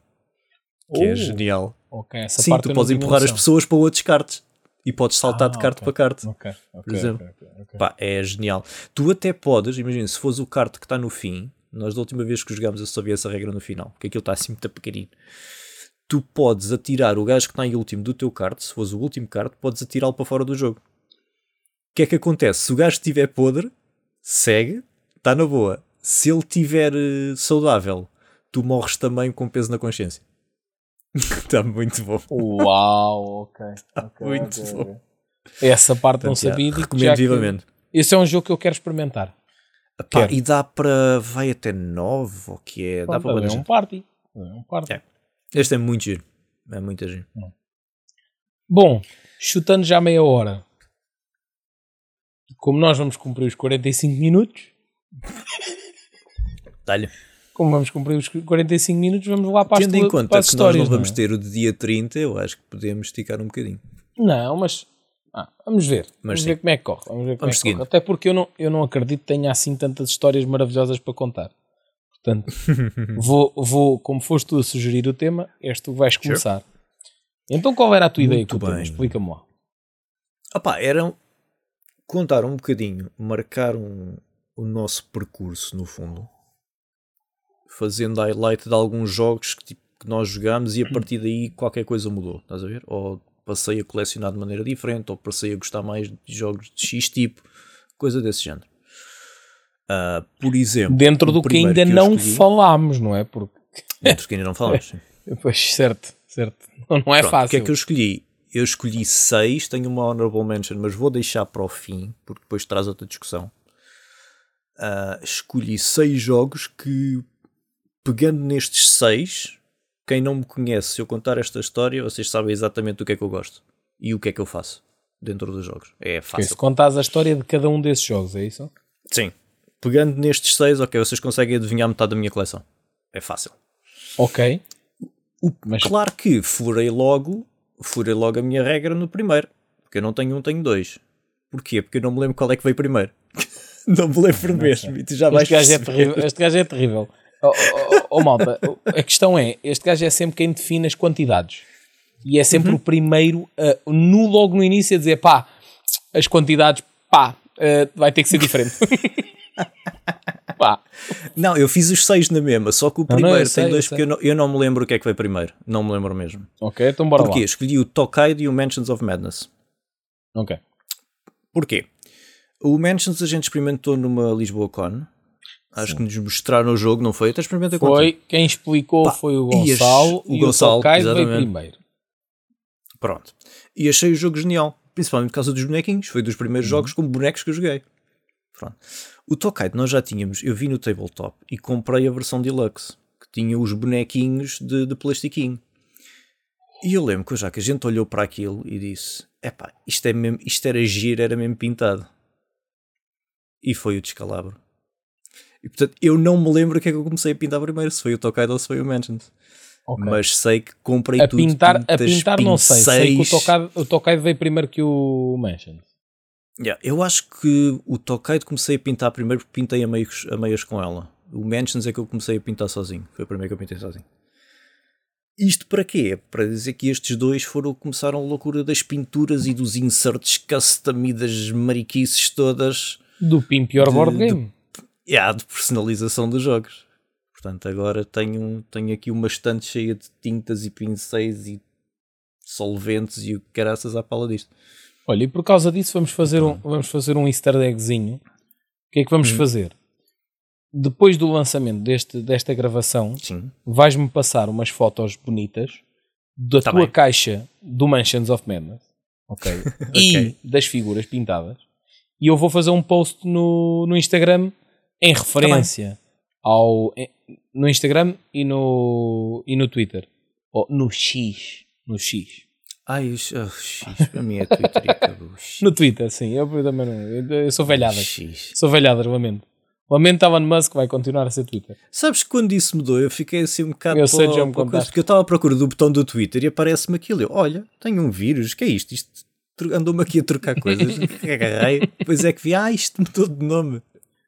Que é Oh, genial. ok, essa Sim, tu podes empurrar as pessoas para outros cartes. E podes saltar Ah, de carta ok. para carta. Ok, ok, por exemplo. Pá, é genial. Tu até podes, imagina, se fores o kart que está no fim, nós da última vez que jogámos eu só vi essa regra no final, que aquilo está assim muito pequenino. Tu podes atirar o gajo que está em último do teu kart, se fores o último kart, podes atirá-lo para fora do jogo. O que é que acontece? Se o gajo estiver podre, segue, está na boa. Se ele estiver eh, saudável, tu morres também com peso na consciência. Está muito bom. Uau, ok. ok, Muito ok, bom. Essa parte não Portanto, sabia. digo recomendo vivamente. Esse é um jogo que eu quero experimentar. Pá, Quero. e dá para. Vai até 9 ou que é? Dá Pronto, para bué é um party. É um party. É. Este é muito giro. É muito giro. Bom, chutando já meia hora. Como nós vamos cumprir os 45 minutos, Dá-lhe. Como vamos cumprir os 45 minutos, vamos lá para as, Tendo em conta para as que histórias. nós não vamos é? ter o de dia 30, eu acho que podemos esticar um bocadinho. Não, mas ah, vamos ver. vamos sim. ver como é que corre. Vamos ver como Vamos é que corre. Até porque eu não, eu não acredito que tenha assim tantas histórias maravilhosas para contar. Portanto, vou, vou, como foste tu a sugerir o tema, és tu que vais começar. Então qual era a tua ideia Muito tema? bem. Explica-me lá. Opá, era contar um bocadinho, marcar um, o nosso percurso, no fundo. Fazendo highlight de alguns jogos que, tipo, que nós jogámos e a partir daí qualquer coisa mudou, estás a ver? Ou passei a colecionar de maneira diferente, ou passei a gostar mais de jogos de X tipo, coisa desse género. Ah, por exemplo, Dentro do que ainda eu não escolhi- falámos, não é? Porque, Dentro do que ainda não falamos. sim. pois, certo, certo. Não, não é Pronto, fácil. O que é que eu escolhi? Eu escolhi seis, tenho uma honorable mention, mas vou deixar para o fim, porque depois traz outra discussão. Ah, escolhi seis jogos que, pegando nestes seis, quem não me conhece, se eu contar esta história, vocês sabem exatamente o que é que eu gosto e o que é que eu faço dentro dos jogos. É fácil. Se contares a história de cada um desses jogos, é isso? Sim. Pegando nestes seis, ok, vocês conseguem adivinhar metade da minha coleção. É fácil. Ok. Mas Claro que furei logo, furei logo a minha regra no primeiro. Porque eu não tenho um, tenho dois. Porquê? Porque eu não me lembro qual é que veio primeiro. não me lembro mesmo. E tu já este gajo, é terrível, este gajo é terrível. Oh, oh, oh, malta, a questão é: este gajo é sempre quem define as quantidades. E é sempre Uhum. o primeiro, a- no, logo no início, a dizer pá, as quantidades, pá, eh, vai ter que ser diferente. pá, Não, eu fiz os seis na mesma, só que o Não, não, primeiro eu sei, tem dois eu porque eu não, eu não me lembro o que é que veio primeiro. Não me lembro mesmo. ok, então bora Porquê? lá. Escolhi o Tokaido e o Mansions of Madness. Ok. Porquê? O Mansions a gente experimentou numa Lisboa Con. Acho que nos mostraram o jogo, não foi? Até experimentei contigo. Foi, quem explicou Pá, foi o e Gonçalo o e Gonçalo, o Tokai veio primeiro. Pronto. E achei o jogo genial. Principalmente por causa dos bonequinhos. Foi dos primeiros jogos com bonecos que eu joguei. Pronto. O Tokaido nós já tínhamos. Eu vi no tabletop e comprei a versão deluxe. Que tinha os bonequinhos de, de plastiquinho. E eu lembro que já que a gente olhou para aquilo e disse: Epá, isto, é mesmo, isto era giro, era mesmo pintado. E foi o descalabro. E portanto, eu não me lembro o que é que eu comecei a pintar primeiro, se foi o Tokaido ou se foi o Mansions. Ok. Mas sei que comprei A tudo. pintar, a tintas, pintar não sei. Sei que o pincéis. Tokai, o Tokai veio primeiro que o Mansion. Yeah, eu acho que o Tokaido comecei a pintar primeiro porque pintei a meios, a meias com ela. O Mansions é que eu comecei a pintar sozinho. Foi o primeiro que eu pintei sozinho. Isto para quê? Para dizer que estes dois foram começaram a loucura das pinturas e dos inserts custom e das mariquices todas Do Pimp Your De- Board de- Game. yeah, de personalização dos jogos. Portanto, agora tenho, tenho aqui uma estante cheia de tintas e pincéis e solventes e o caraças à pala disto. Olha, e por causa disso vamos fazer um, vamos fazer um easter eggzinho. O que é que vamos Hum. fazer? Depois do lançamento deste, desta gravação, vais-me passar umas fotos bonitas da Tá tua bem. caixa do Mansions of Madness. Ok. E Ok. das figuras pintadas. e eu vou fazer um post no, no Instagram em referência ao em- no Instagram e no e no Twitter ou no X no X Ai, oh, X, para mim é Twitter e acabou. No Twitter sim eu também não eu, eu sou velhadas X. sou velhadas lamento lamento Elon Musk vai continuar a ser Twitter Sabes que quando isso mudou, eu fiquei assim um bocado. Eu sei, para- me para coisa. Porque eu estava à procura do botão do Twitter e aparece-me aquilo. Eu, olha, tenho um vírus, que é isto? Isto andou-me aqui a trocar coisas. que agarrei. Depois é que vi, ah, isto mudou de nome.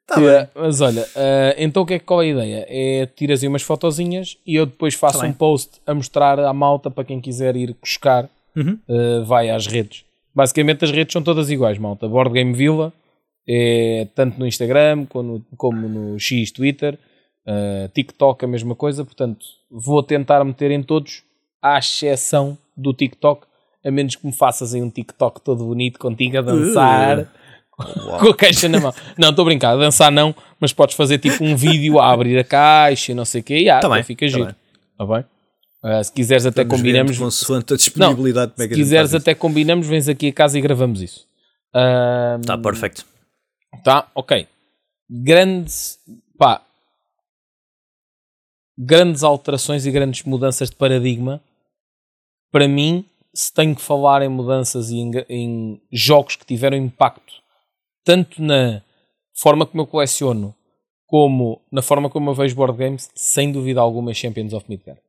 Tá bem. mas olha, ah, então o que é, qual é a ideia? É tiras aí umas fotozinhas e eu depois faço Tá bem. um post a mostrar à malta para quem quiser ir buscar, Uhum. ah, vai às redes. Basicamente as redes são todas iguais, malta. Board Game Villa, é, tanto no Instagram como no, como no X Twitter, ah, TikTok a mesma coisa, portanto vou tentar meter em todos, à exceção do TikTok, a menos que me faças aí um TikTok todo bonito contigo a dançar. Com a caixa na mão. Não, estou a brincar, dançar não, mas podes fazer tipo um vídeo a abrir a caixa e não sei o quê, e ah, Tá bem, fica tá giro. Tá bem? Ah, se quiseres até combinamos, Consoante a disponibilidade como é se quiseres até combinamos, vens aqui a casa e gravamos isso. Ah, isso. Tá perfeito. Tá, ok. Grandes, pá, grandes alterações e grandes mudanças de paradigma. Para mim, se tenho que falar em mudanças e em, em jogos que tiveram impacto tanto na forma como eu coleciono como na forma como eu vejo board games, sem dúvida alguma, Champions of Midgard.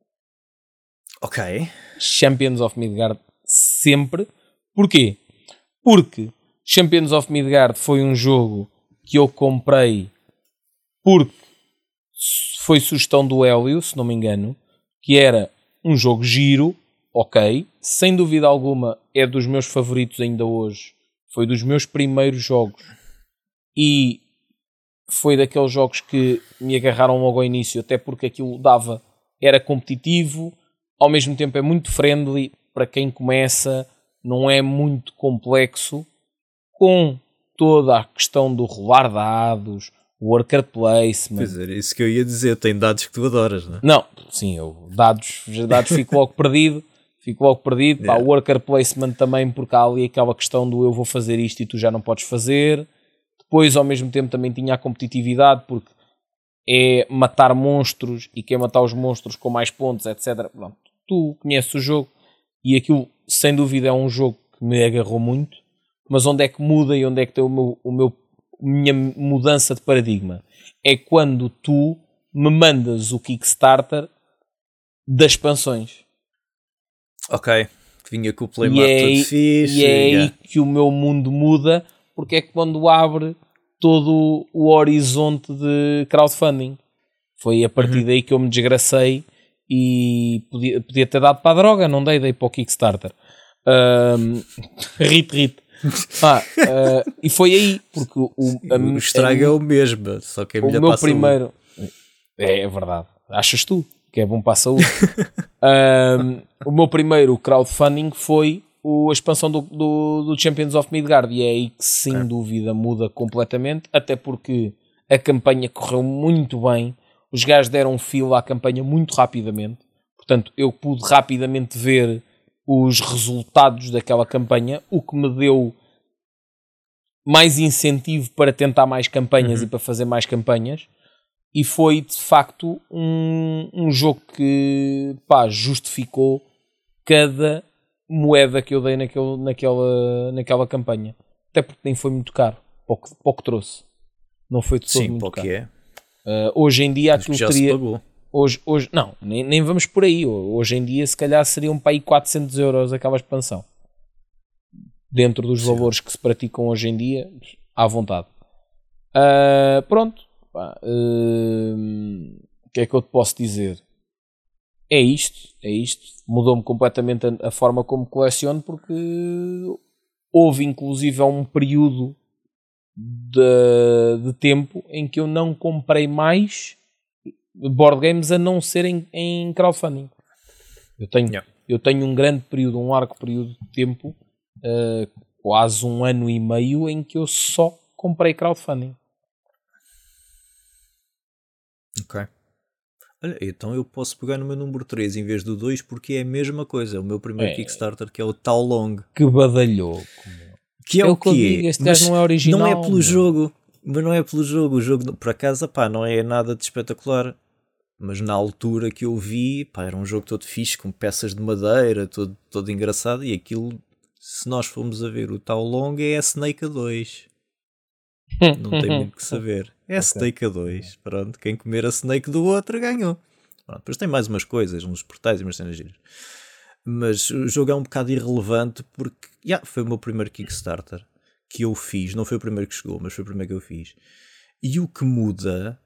Ok. Champions of Midgard sempre. Porquê? Porque Champions of Midgard foi um jogo que eu comprei porque foi sugestão do Hélio, se não me engano, que era um jogo giro, ok, sem dúvida alguma é dos meus favoritos ainda hoje, foi dos meus primeiros jogos e foi daqueles jogos que me agarraram logo ao início, até porque aquilo dava, era competitivo, ao mesmo tempo é muito friendly para quem começa, não é muito complexo, com toda a questão do rolar dados, worker placement. Pois era isso que eu ia dizer. Tem dados que tu adoras, não é? Não, sim, eu dados, dados fico logo perdido, fico logo perdido. Pá, Yeah. worker placement também, porque há ali aquela questão do eu vou fazer isto e tu já não podes fazer. Depois, ao mesmo tempo, também tinha a competitividade, porque é matar monstros e quem matar os monstros com mais pontos, etc. Pronto, tu conheces o jogo e aquilo, sem dúvida, é um jogo que me agarrou muito. Mas onde é que muda e onde é que tem o meu, o meu minha mudança de paradigma? É quando tu me mandas o Kickstarter das expansões. Ok. Vinha com o E playmat é, aí, todo fixe. e é aí yeah. que o meu mundo muda, porque é quando abre todo o horizonte de crowdfunding. Foi a partir Uhum. daí que eu me desgracei e podia, podia ter dado para a droga, não dei, dei para o Kickstarter. Ahm, rit, rit. Ah, ah, e foi aí, porque o, a- O estrago é o mesmo, só que é o meu a primeiro. É, é verdade. Achas tu que é bom para a saúde? Ahm, o meu primeiro crowdfunding foi o- a expansão do, do, do Champions of Midgard. E é aí que sem dúvida muda completamente, até porque a campanha correu muito bem, os gajos deram filo à campanha muito rapidamente, portanto eu pude rapidamente ver os resultados daquela campanha, o que me deu mais incentivo para tentar mais campanhas e para fazer mais campanhas. E foi de facto um, um jogo que pá, justificou cada moeda que eu dei naquele, naquela, naquela campanha. Até porque nem foi muito caro, para o que, para o que trouxe. Não foi de todo Sim, muito caro. é. Uh, hoje em dia aquilo já se teria. pagou. Hoje, hoje, não, nem, nem vamos por aí. Hoje em dia, se calhar, seriam para aí 400 euros aquela expansão. Dentro dos valores que se praticam hoje em dia, à vontade. Ah, pronto. Pá, hum, O que é que eu te posso dizer? É isto, é isto. Mudou-me completamente a, a forma como coleciono porque houve inclusive um período de, de tempo em que eu não comprei mais board games a não ser em, em crowdfunding. Eu tenho, Yeah. eu tenho um grande período, um largo período de tempo, eh, quase um ano e meio, em que eu só comprei crowdfunding. Ok. Olha, então eu posso pegar no meu número 3 em vez do 2 porque é a mesma coisa. É o meu primeiro É. Kickstarter que é o Tao Long. Que badalhoco. meu. Que é, É o que eu que digo, é. este gajo não é original, Não é pelo meu. jogo. Mas não é pelo jogo. O jogo, por acaso, pá, não é nada de espetacular. Mas na altura que eu vi, pá, era um jogo todo fixe, com peças de madeira, todo, todo engraçado. E aquilo, se nós formos a ver o tal long, é a Snake a 2. Não tem muito que saber. É a Snake a 2. Pronto, quem comer a Snake do outro ganhou. Pronto, depois tem mais umas coisas, uns portais e umas cenas giras. Mas o jogo é um bocado irrelevante porque yeah, foi o meu primeiro Kickstarter que eu fiz. Não foi o primeiro que chegou, mas foi o primeiro que eu fiz. E o que muda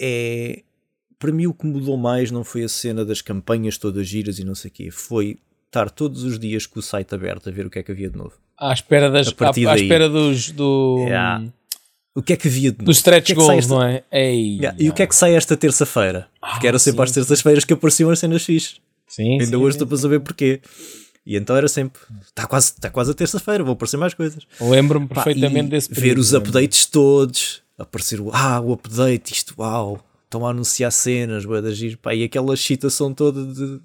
é. Para mim, o que mudou mais não foi a cena das campanhas todas giras e não sei o quê. Foi estar todos os dias com o site aberto a ver o que é que havia de novo. À espera, das, à, à espera dos, do, Yeah. O que é que havia de novo? dos stretch que é que sai goals, esta- não é? Ei, Yeah, E o que é que sai esta terça-feira? Porque Ah, era sempre sim, às terças-feiras que apareciam as cenas fixes. Sim, Ainda sim, hoje estou para saber porquê. E então era sempre, está quase, está quase a terça-feira, vão aparecer mais coisas. Lembro-me perfeitamente desse Ver período, os lembro. updates todos, aparecer o, ah, o update, isto, uau, estão a anunciar cenas, bué da giro, pá, e aquela excitação toda de,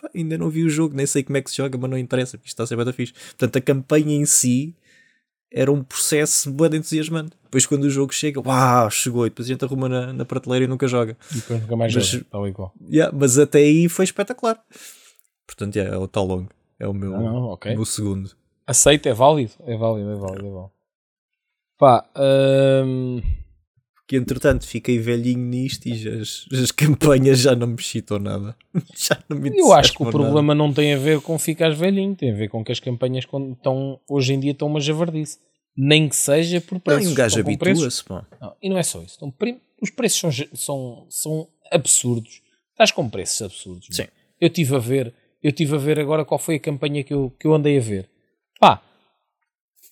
pá, ainda não vi o jogo, nem sei como é que se joga, mas não interessa, porque isto está a ser fixe. Portanto, a campanha em si era um processo de entusiasmante. Depois quando o jogo chega, uau, chegou, e depois a gente arruma na, na prateleira e nunca joga. E depois nunca mais Mas- joga, tal qual. Yeah, mas até aí foi espetacular. Portanto, yeah, é o tal long, é o meu, Ah, não, ok. o meu segundo. Aceito, é válido? É válido, é válido, é válido. Pá, hum, que entretanto fiquei velhinho nisto e as, as campanhas já não me excitam nada. já não me eu acho que o problema não tem a ver com ficares velhinho, tem a ver com que as campanhas estão, hoje em dia estão uma javardice. Nem que seja por nada. Não, preços. e um gajo habitua-se, pá. Não, e não é só isso. Prim- os preços são, são, são absurdos. Estás com preços absurdos. Sim. Eu estive a ver, eu tive a ver agora qual foi a campanha que eu, que eu andei a ver. Pá,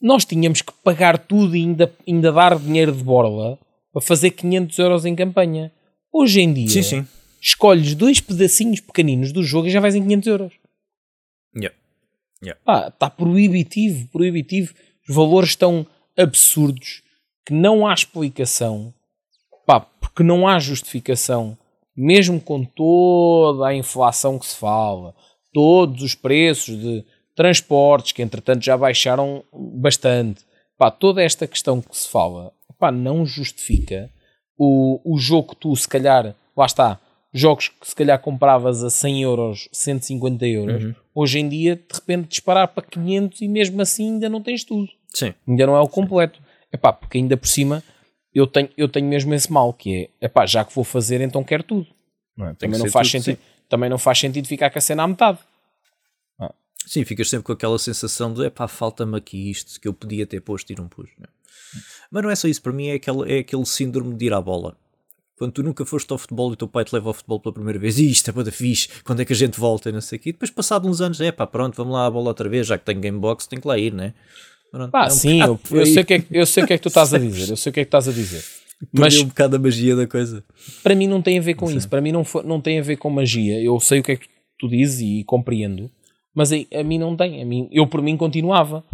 nós tínhamos que pagar tudo e ainda, ainda dar dinheiro de borla para fazer 500 euros em campanha. Hoje em dia, Sim, sim. escolhes dois pedacinhos pequeninos do jogo e já vais em 500 euros. Yeah. Pá, está proibitivo, proibitivo. Os valores estão absurdos, que não há explicação. Pá, porque não há justificação. Mesmo com toda a inflação que se fala, todos os preços de transportes, que entretanto já baixaram bastante. Pá, toda esta questão que se fala, pá, não justifica o, o jogo que tu, se calhar, lá está, jogos que se calhar compravas a 100 euros, 150 euros, hoje em dia, de repente, disparar para 500 e mesmo assim ainda não tens tudo. Sim. Ainda não é o completo. É pá, porque ainda por cima eu tenho, eu tenho mesmo esse mal, que é, é pá, já que vou fazer, então quero tudo. Não é? Também, não faz tudo, sentido, também não faz sentido ficar com a cena à metade. Sim, ficas sempre com aquela sensação de epá, falta-me aqui isto que eu podia ter posto e não pus. né? Mas não é só isso, para mim é aquele, é aquele síndrome de ir à bola. Quando tu nunca foste ao futebol e o teu pai te leva ao futebol pela primeira vez, e isto é para fixe, quando é que a gente volta e não sei o quê. E depois, passado uns anos, é pá, pronto, vamos lá à bola outra vez, já que tenho Gamebox, tenho que lá ir, né? Pronto, Pá, é um sim, eu, eu sei o que é, que- eu sei o que é que tu estás a dizer. Eu sei o que é que estás a dizer. Perdeu Mas um bocado a magia da coisa. para mim não tem a ver com isso. Para mim não, não tem a ver com magia. Eu sei o que é que tu dizes e compreendo, mas a, a mim não tem. A mim, eu por mim continuava.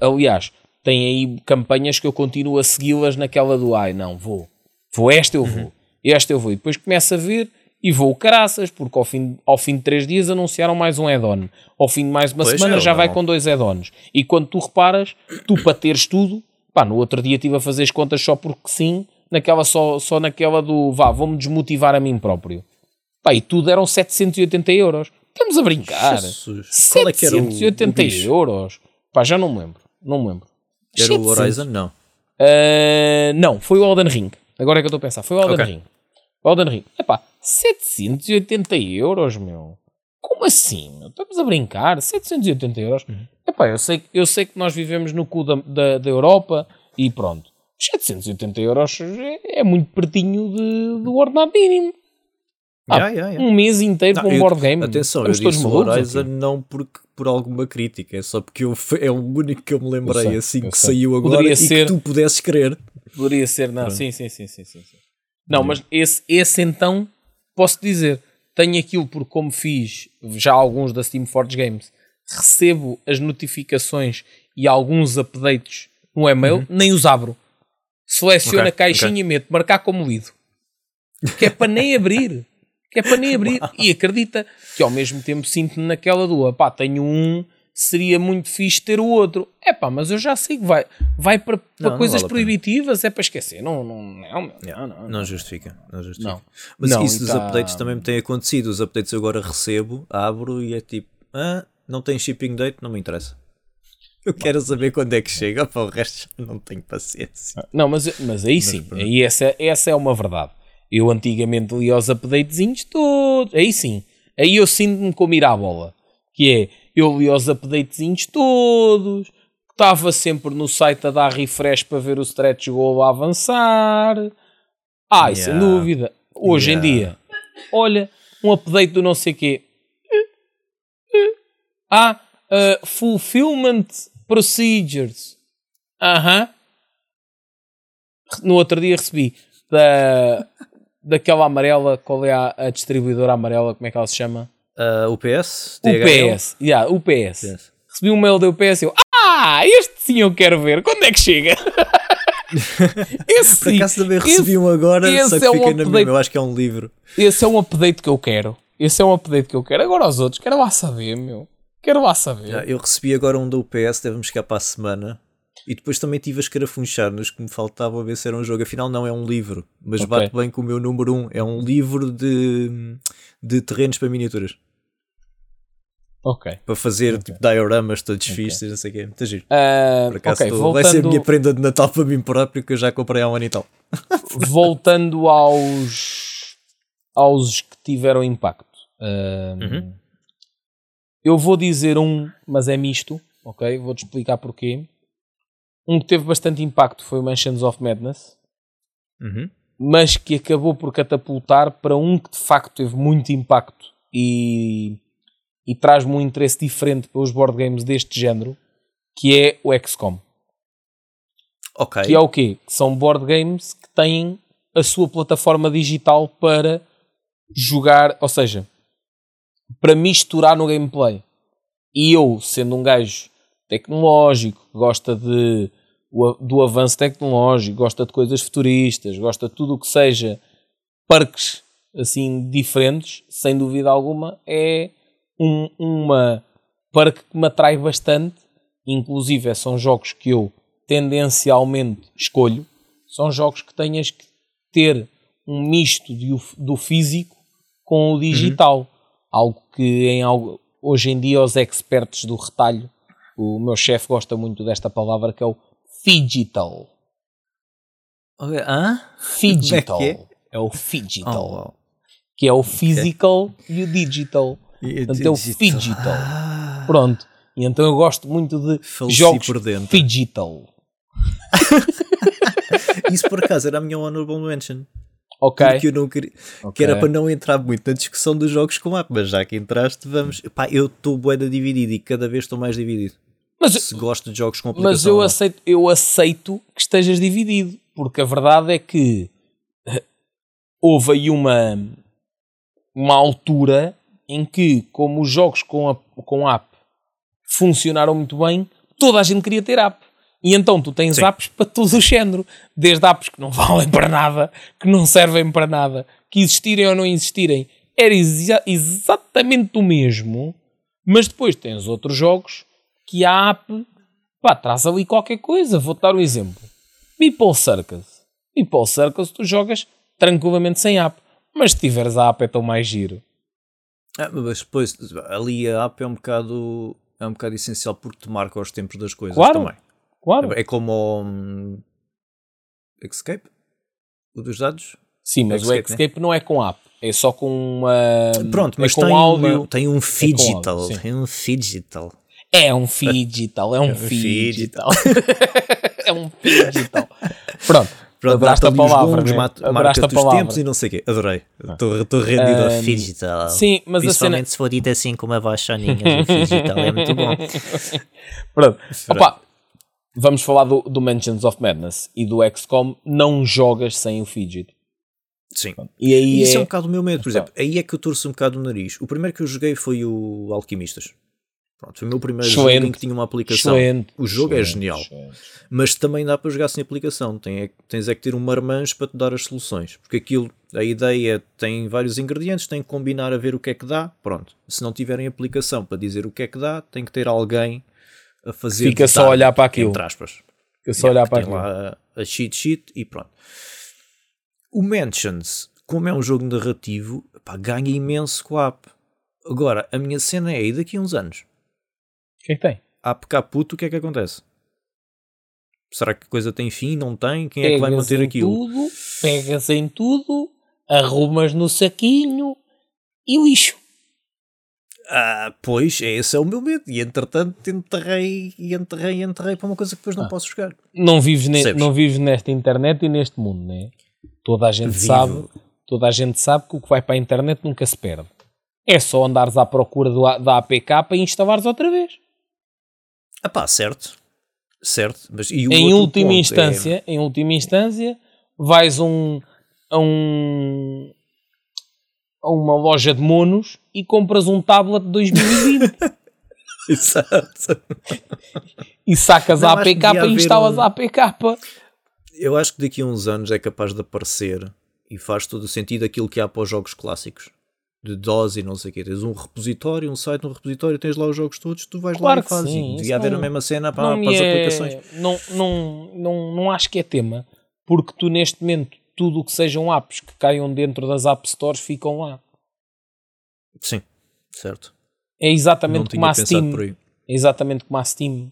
Aliás, tem aí campanhas que eu continuo a segui-las naquela do ai, não, vou. Vou esta eu vou. Esta eu vou. E depois começo a ver e vou caraças, porque ao fim, ao fim de três dias anunciaram mais um add-on. Ao fim de mais uma Pois, semana é, já vai não. com dois add-ons. E quando tu reparas, tu para teres tudo, pá, no outro dia estive a fazer as contas só porque sim, naquela só, só naquela do vá, vou-me desmotivar a mim próprio. Pá, e tudo eram 780 euros. Estamos a brincar. Jesus. Qual é que era o- o 780 euros. Pá, já não me lembro. Não me lembro. Era o 700. Horizon? Não. Ah, não, foi o Elden Ring. Agora é que eu estou a pensar. Foi o Elden Ok. Ring. O Elden Ring. Epá, 780 euros, meu. Como assim, meu? Estamos a brincar? 780 euros? Uhum. Epá, eu sei, eu sei que nós vivemos no cu da, da, da Europa e pronto. 780 euros é, é muito pertinho de, do ordenado mínimo. Ah, Yeah, yeah, yeah. Um mês inteiro Não, para um eu- board game. Atenção, eu Estamos disse o malucos Horizon aqui. não porque, por alguma crítica, é só porque eu, é o único que eu me lembrei Eu sei, assim que sei. saiu agora Poderia e ser- que tu pudesses querer. Poderia ser, não. Sim, sim, sim, sim, sim, sim. Não, mas esse, esse então, posso dizer, tenho aquilo porque como fiz já alguns da Steam Forge Games, recebo as notificações e alguns updates no e-mail, nem os abro. Seleciono Ok, a caixinha e meto marcar como lido. Que é para nem abrir. Que é para nem abrir. E acredita que ao mesmo tempo sinto-me naquela do, pá, tenho um seria muito fixe ter o outro. É pá, mas eu já sei que vai, vai para, para Não, não coisas vale proibitivas, é para esquecer. Não, não, não, não, não, não justifica, não justifica. Não. Mas isso dos tá- updates também me tem acontecido. Os updates eu agora recebo, abro e é tipo, ah, não tem shipping date, não me interessa. Eu quero saber quando é que chega, para o resto não tenho paciência. Não, mas, mas aí sim, aí essa, essa é uma verdade. Eu antigamente lia os updatezinhos todos, aí sim, aí eu sinto-me como ir à bola. Que é, eu li os updatezinhos todos, estava sempre no site a dar refresh para ver o stretch goal a avançar. Ai, sem Yeah. dúvida. Hoje em Yeah. dia, olha, um update do não sei quê. Ah, uh, fulfillment procedures. Aham. No outro dia recebi da, daquela amarela, qual é a, a distribuidora amarela, como é que ela se chama? Ah, UPS? O PS. Yeah, o PS. Yes. Recebi um mail da UPS e eu, ah, este sim eu quero ver, quando é que chega? esse Por acaso também recebi esse, um agora, só que é um na mesma. Eu acho que é um livro. esse é um update que eu quero. Esse é um update que eu quero. Agora os outros, quero lá saber, meu. Quero lá saber. Já, eu recebi agora um da UPS, deve-me chegar para a semana. E depois também tive a escarafunchar nos que me faltava a ver se era um jogo. Afinal, não é um livro, mas Ok. bate bem com o meu número 1. Um. É um livro de, de terrenos para miniaturas. Ok. Para fazer tipo, dioramas todos fixes, não sei o quê. Muito giro. Ah, Por acaso ok, estou- vai ser a minha voltando, prenda de Natal para mim próprio que eu já comprei há um ano e tal. voltando aos, aos que tiveram impacto. Ah, Uhum. Eu vou dizer um, mas é misto, ok? Vou-te explicar porquê. Um que teve bastante impacto foi o Mansions of Madness, Uhum. mas que acabou por catapultar para um que de facto teve muito impacto e, e traz-me um interesse diferente pelos board games deste género, que é o XCOM. Ok. Que é o quê? Que são board games que têm a sua plataforma digital para jogar, ou seja, para misturar no gameplay. E eu, sendo um gajo tecnológico, gosta de, do avanço tecnológico, gosta de coisas futuristas, gosta de tudo o que seja parques assim diferentes, sem dúvida alguma, é um- uma parque que me atrai bastante. Inclusive, são jogos que eu tendencialmente escolho. São jogos que tenhas que ter um misto de do físico com o digital. Algo que em algo, hoje em dia os expertos do retalho, o meu chefe gosta muito desta palavra que é o digital. Ok, Hã? Digital. Como é que é? o digital. Oh, wow. Que é o physical e o digital. E- Portanto, é o digital. digital. Ah, Pronto. E então eu gosto muito de Faleci jogos por dentro. digital. Isso por acaso era a minha honorable mention. Ok. Porque eu não queria. Que Ok. era para não entrar muito na discussão dos jogos com app, mas já que entraste, vamos. Pá, eu estou boeda dividido e cada vez estou mais dividido. Mas, Se gosto de jogos com aplicação. mas eu, não. aceito, eu aceito que estejas dividido. Porque a verdade é que eh, houve aí uma, uma altura em que, como os jogos com, a, com app funcionaram muito bem, toda a gente queria ter app. E então tu tens Sim. apps para todo o género. Desde apps que não valem para nada, que não servem para nada, que existirem ou não existirem, era exa- exatamente o mesmo. Mas depois tens outros jogos que a app pá, traz ali qualquer coisa. Vou-te dar um exemplo. Meeple Circus. Meeple Circus tu jogas tranquilamente sem app. Mas se tiveres a app é tão mais giro. Ah, mas depois, ali a app é um bocado. É um bocado essencial porque te marca os tempos das coisas Claro. também. Claro. É como o hum, Escape? O dos dados? Sim, mas o Xscape, né? Não é com app. É só com uma... Pronto, é mas com tem, áudio. uma- tem um digital. áudio, sim. tem um digital. É um digital, é um é um digital. Pronto. Pronto, Adoraste mata a ali os palavra, gongos, né? mata- Adoraste marca-te a palavra. tempos e não sei o quê. Adorei. Estou rendido Um, digital. Sim, mas a cena... Principalmente se for dito assim com uma voz soninha. Digital é muito bom. Pronto. Opa, vamos falar do, do Mansions of Madness e do XCOM. Não jogas sem o fidget. Sim. E aí E isso é é... um bocado o meu medo, por tá. exemplo. Aí é que eu torço um bocado o nariz. O primeiro que eu joguei foi o Alquimistas. Pronto, foi o meu primeiro Excelente. jogo em que tinha uma aplicação. Excelente. O jogo é Excelente, genial. excelente. Mas também dá para jogar sem aplicação. Tem, é- tens é que ter um marmanjo para te dar as soluções. Porque aquilo, a ideia tem vários ingredientes, tem que combinar a ver o que é que dá. Pronto. Se não tiverem aplicação para dizer o que é que dá, tem que ter alguém a fazer. Fica só a olhar para aquilo. Entre aspas. Eu só olhar para Tem aquilo. lá a, a cheat sheet e pronto. O Mansions, como é um jogo narrativo, pá, ganha imenso com a app. Agora, a minha cena é, e daqui a uns anos, que é que tem? cá puto, o que é que acontece? Será que a coisa tem fim? Não tem? Quem é que vai manter aquilo? Tudo, pegas em tudo, arrumas no saquinho e lixo. Ah, pois, é, esse é o meu medo. E entretanto enterrei e enterrei e enterrei para uma coisa que depois não Ah. posso jogar. Não vives, ne- não vives nesta internet e neste mundo, né? Toda a gente Vivo. sabe, toda a gente sabe que o que vai para a internet nunca se perde. É só andares à procura do, da APK e instalares outra vez. Ah pá, certo. Certo. Mas, e o em última é- instância, em última instância, vais um, a um a uma loja de monos e compras um tablet de 2020 Exato. e sacas Não, a APK e instalas um- a APK. Eu acho que daqui a uns anos é capaz de aparecer e faz todo o sentido aquilo que há para os jogos clássicos. De DOS e não sei o quê. Tens um repositório, um site no repositório, tens lá os jogos todos, tu vais Claro lá e fazes. sim, devia haver não- a mesma cena para, para as é- aplicações. não, não, não, não acho que é tema, porque tu neste momento, tudo o que sejam apps que caiam dentro das App Stores ficam lá. Sim, certo. É exatamente como a Steam. É exatamente como a Steam.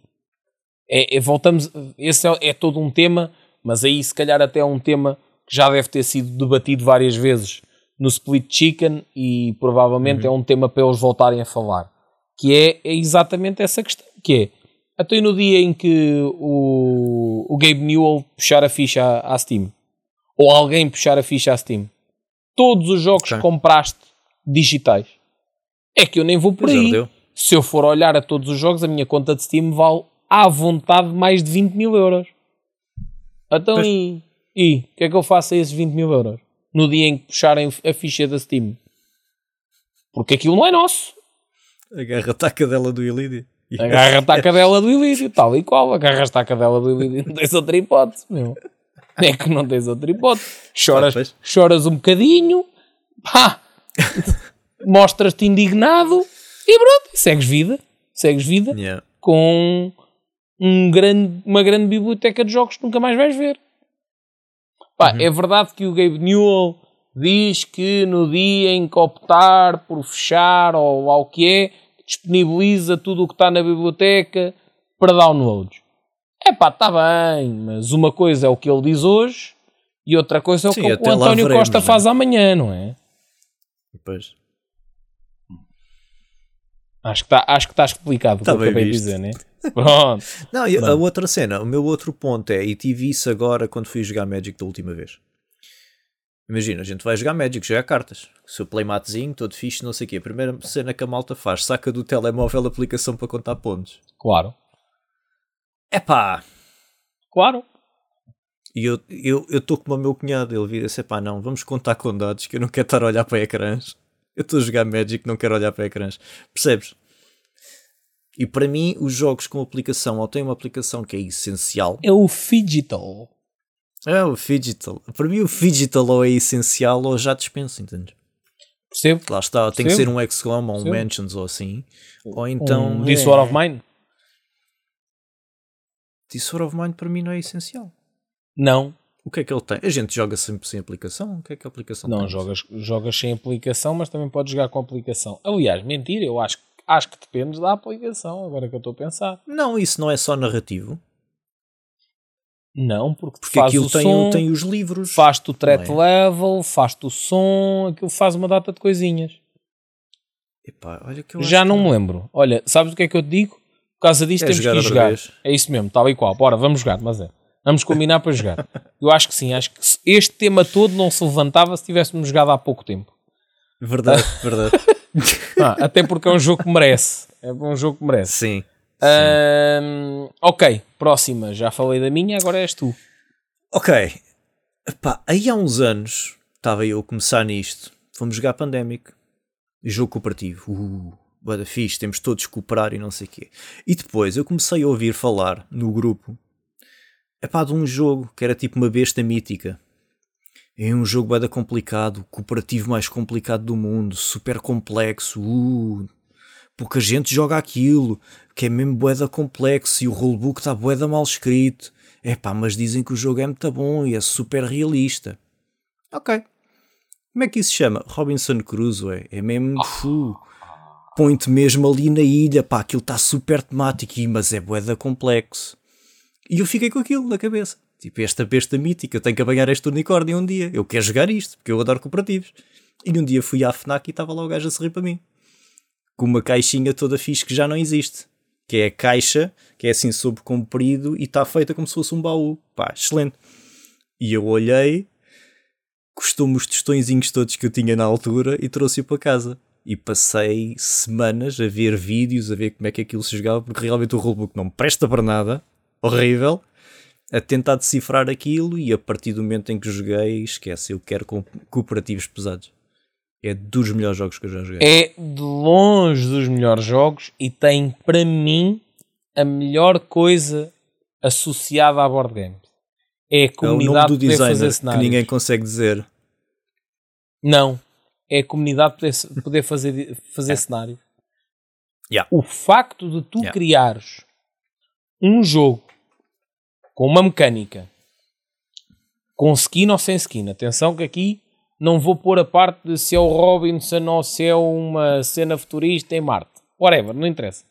É, é- voltamos, esse é, é todo um tema, mas aí se calhar até é um tema que já deve ter sido debatido várias vezes no Split Chicken e provavelmente é um tema para eles voltarem a falar. Que é, é exatamente essa questão, que é até no dia em que o, o Gabe Newell puxar a ficha à, à Steam, ou alguém puxar a ficha à Steam, todos os jogos que compraste digitais, é que eu nem vou por Pois é, aí se eu for olhar a todos os jogos, a minha conta de Steam vale à vontade mais de 20 mil euros. Então, Pois. e o que é que eu faço a esses 20 mil euros? No dia em que puxarem a ficha da Steam? Porque aquilo não é nosso. Agarra-te à cadela do Ilídio. Agarra-te à cadela do Ilídio, tal e qual. Agarras-te à cadela do Ilídio, não tens outra hipótese, meu. É que não tens outra hipótese. Choras, Ah, choras um bocadinho, pá, mostras-te indignado e pronto, e segues vida. Segues vida Yeah. com um grande, uma grande biblioteca de jogos que nunca mais vais ver. Pá, Uhum. É verdade que o Gabe Newell diz que no dia em que optar por fechar ou ao que é, disponibiliza tudo o que está na biblioteca para downloads. É pá, está bem, mas uma coisa é o que ele diz hoje e outra coisa é o Sim, que o António veremos, Costa né? faz amanhã, não é? Pois. Acho que está acho que está explicado o Tá que eu bem acabei de visto. dizer, né? Pronto. Não, e a outra cena, o meu outro ponto é, e tive isso agora quando fui jogar Magic da última vez. Imagina, a gente vai jogar Magic, jogar cartas. O seu playmatzinho, todo fixe, não sei o quê. A primeira cena que a malta faz, saca do telemóvel a aplicação para contar pontos. Claro. Epá! Claro. E eu estou eu, estou como o meu cunhado, ele vira-se, epá, não, vamos contar com dados, que eu não quero estar a olhar para ecrãs. Eu estou a jogar Magic, não quero olhar para ecrãs. Percebes? E para mim, os jogos com aplicação, ou têm uma aplicação que é essencial, É o Fidgetal. É o Digital. Para mim o Digital ou é essencial ou já dispensa, entendes? Percebo? Lá está, tem que Percebo. ser um XCOM ou um Percebo. Mentions ou assim. Ou então. um This War of Mine? This War of Mine para mim não é essencial. Não. O que é que ele tem? A gente joga sempre sem aplicação? O que é que a aplicação Não, tem? jogas, jogas sem aplicação, mas também podes jogar com aplicação. Aliás, mentira, eu acho, acho que dependes da aplicação, agora que eu estou a pensar. Não, isso não é só narrativo. Não, porque, Porque faz aquilo o tem, som, tem os livros. faz-te o threat não level, faz-te o som, aquilo faz uma data de coisinhas. Epá, que Já que não me lembro. Olha, sabes o que é que eu te digo? Por causa disto É temos que jogar ir jogar. vez. É isso mesmo, tal e qual. Bora, vamos jogar, mas é. Vamos combinar para jogar. Eu acho que sim, acho que este tema todo não se levantava se tivéssemos jogado há pouco tempo. Verdade, verdade. Ah, até porque é um jogo que merece. É um jogo que merece. Sim. Ahm, ok, próxima. Já falei da minha, agora és tu. Ok. Epá, aí há uns anos estava eu a começar nisto. Fomos jogar Pandemic. Jogo cooperativo. Uh, Bada fixe, temos todos que cooperar e não sei o quê. E depois eu comecei a ouvir falar no grupo epá, de um jogo que era tipo uma besta mítica. É um jogo bada complicado, o cooperativo mais complicado do mundo, super complexo, uh, pouca gente joga aquilo, que é mesmo boeda complexo e o rulebook está boeda mal escrito. Epá, mas dizem que o jogo é muito bom e é super realista. Ok. Como é que isso se chama? Robinson Crusoe. É mesmo. Uh, põe-te mesmo ali na ilha, pá, aquilo está super temático, mas é boeda complexo. E eu fiquei com aquilo na cabeça. Tipo, esta besta mítica, eu tenho que apanhar este unicórnio um dia. Eu quero jogar isto, porque eu adoro cooperativos. E um dia fui à FNAC e estava lá o gajo a sorrir para mim. Com uma caixinha toda fixe que já não existe. Que é a caixa, que é assim sobre comprido e está feita como se fosse um baú. Pá, excelente. E eu olhei, custou-me os tostõezinhos todos que eu tinha na altura e trouxe-o para casa e passei semanas a ver vídeos, a ver como é que aquilo se jogava, porque realmente o rulebook não presta para nada, horrível, a tentar decifrar aquilo e a partir do momento em que joguei, esquece, eu quero co cooperativos pesados. É dos melhores jogos que eu já joguei. É de longe dos melhores jogos e tem para mim a melhor coisa associada à board game. É a comunidade é o nome do de designer que ninguém consegue dizer. Não, é a comunidade poder, poder fazer, fazer é. cenário. Yeah. O facto de tu yeah. criares um jogo com uma mecânica com skin ou sem skin, atenção que aqui não vou pôr a parte de se é o Robinson ou se é uma cena futurista em Marte. Whatever, não interessa.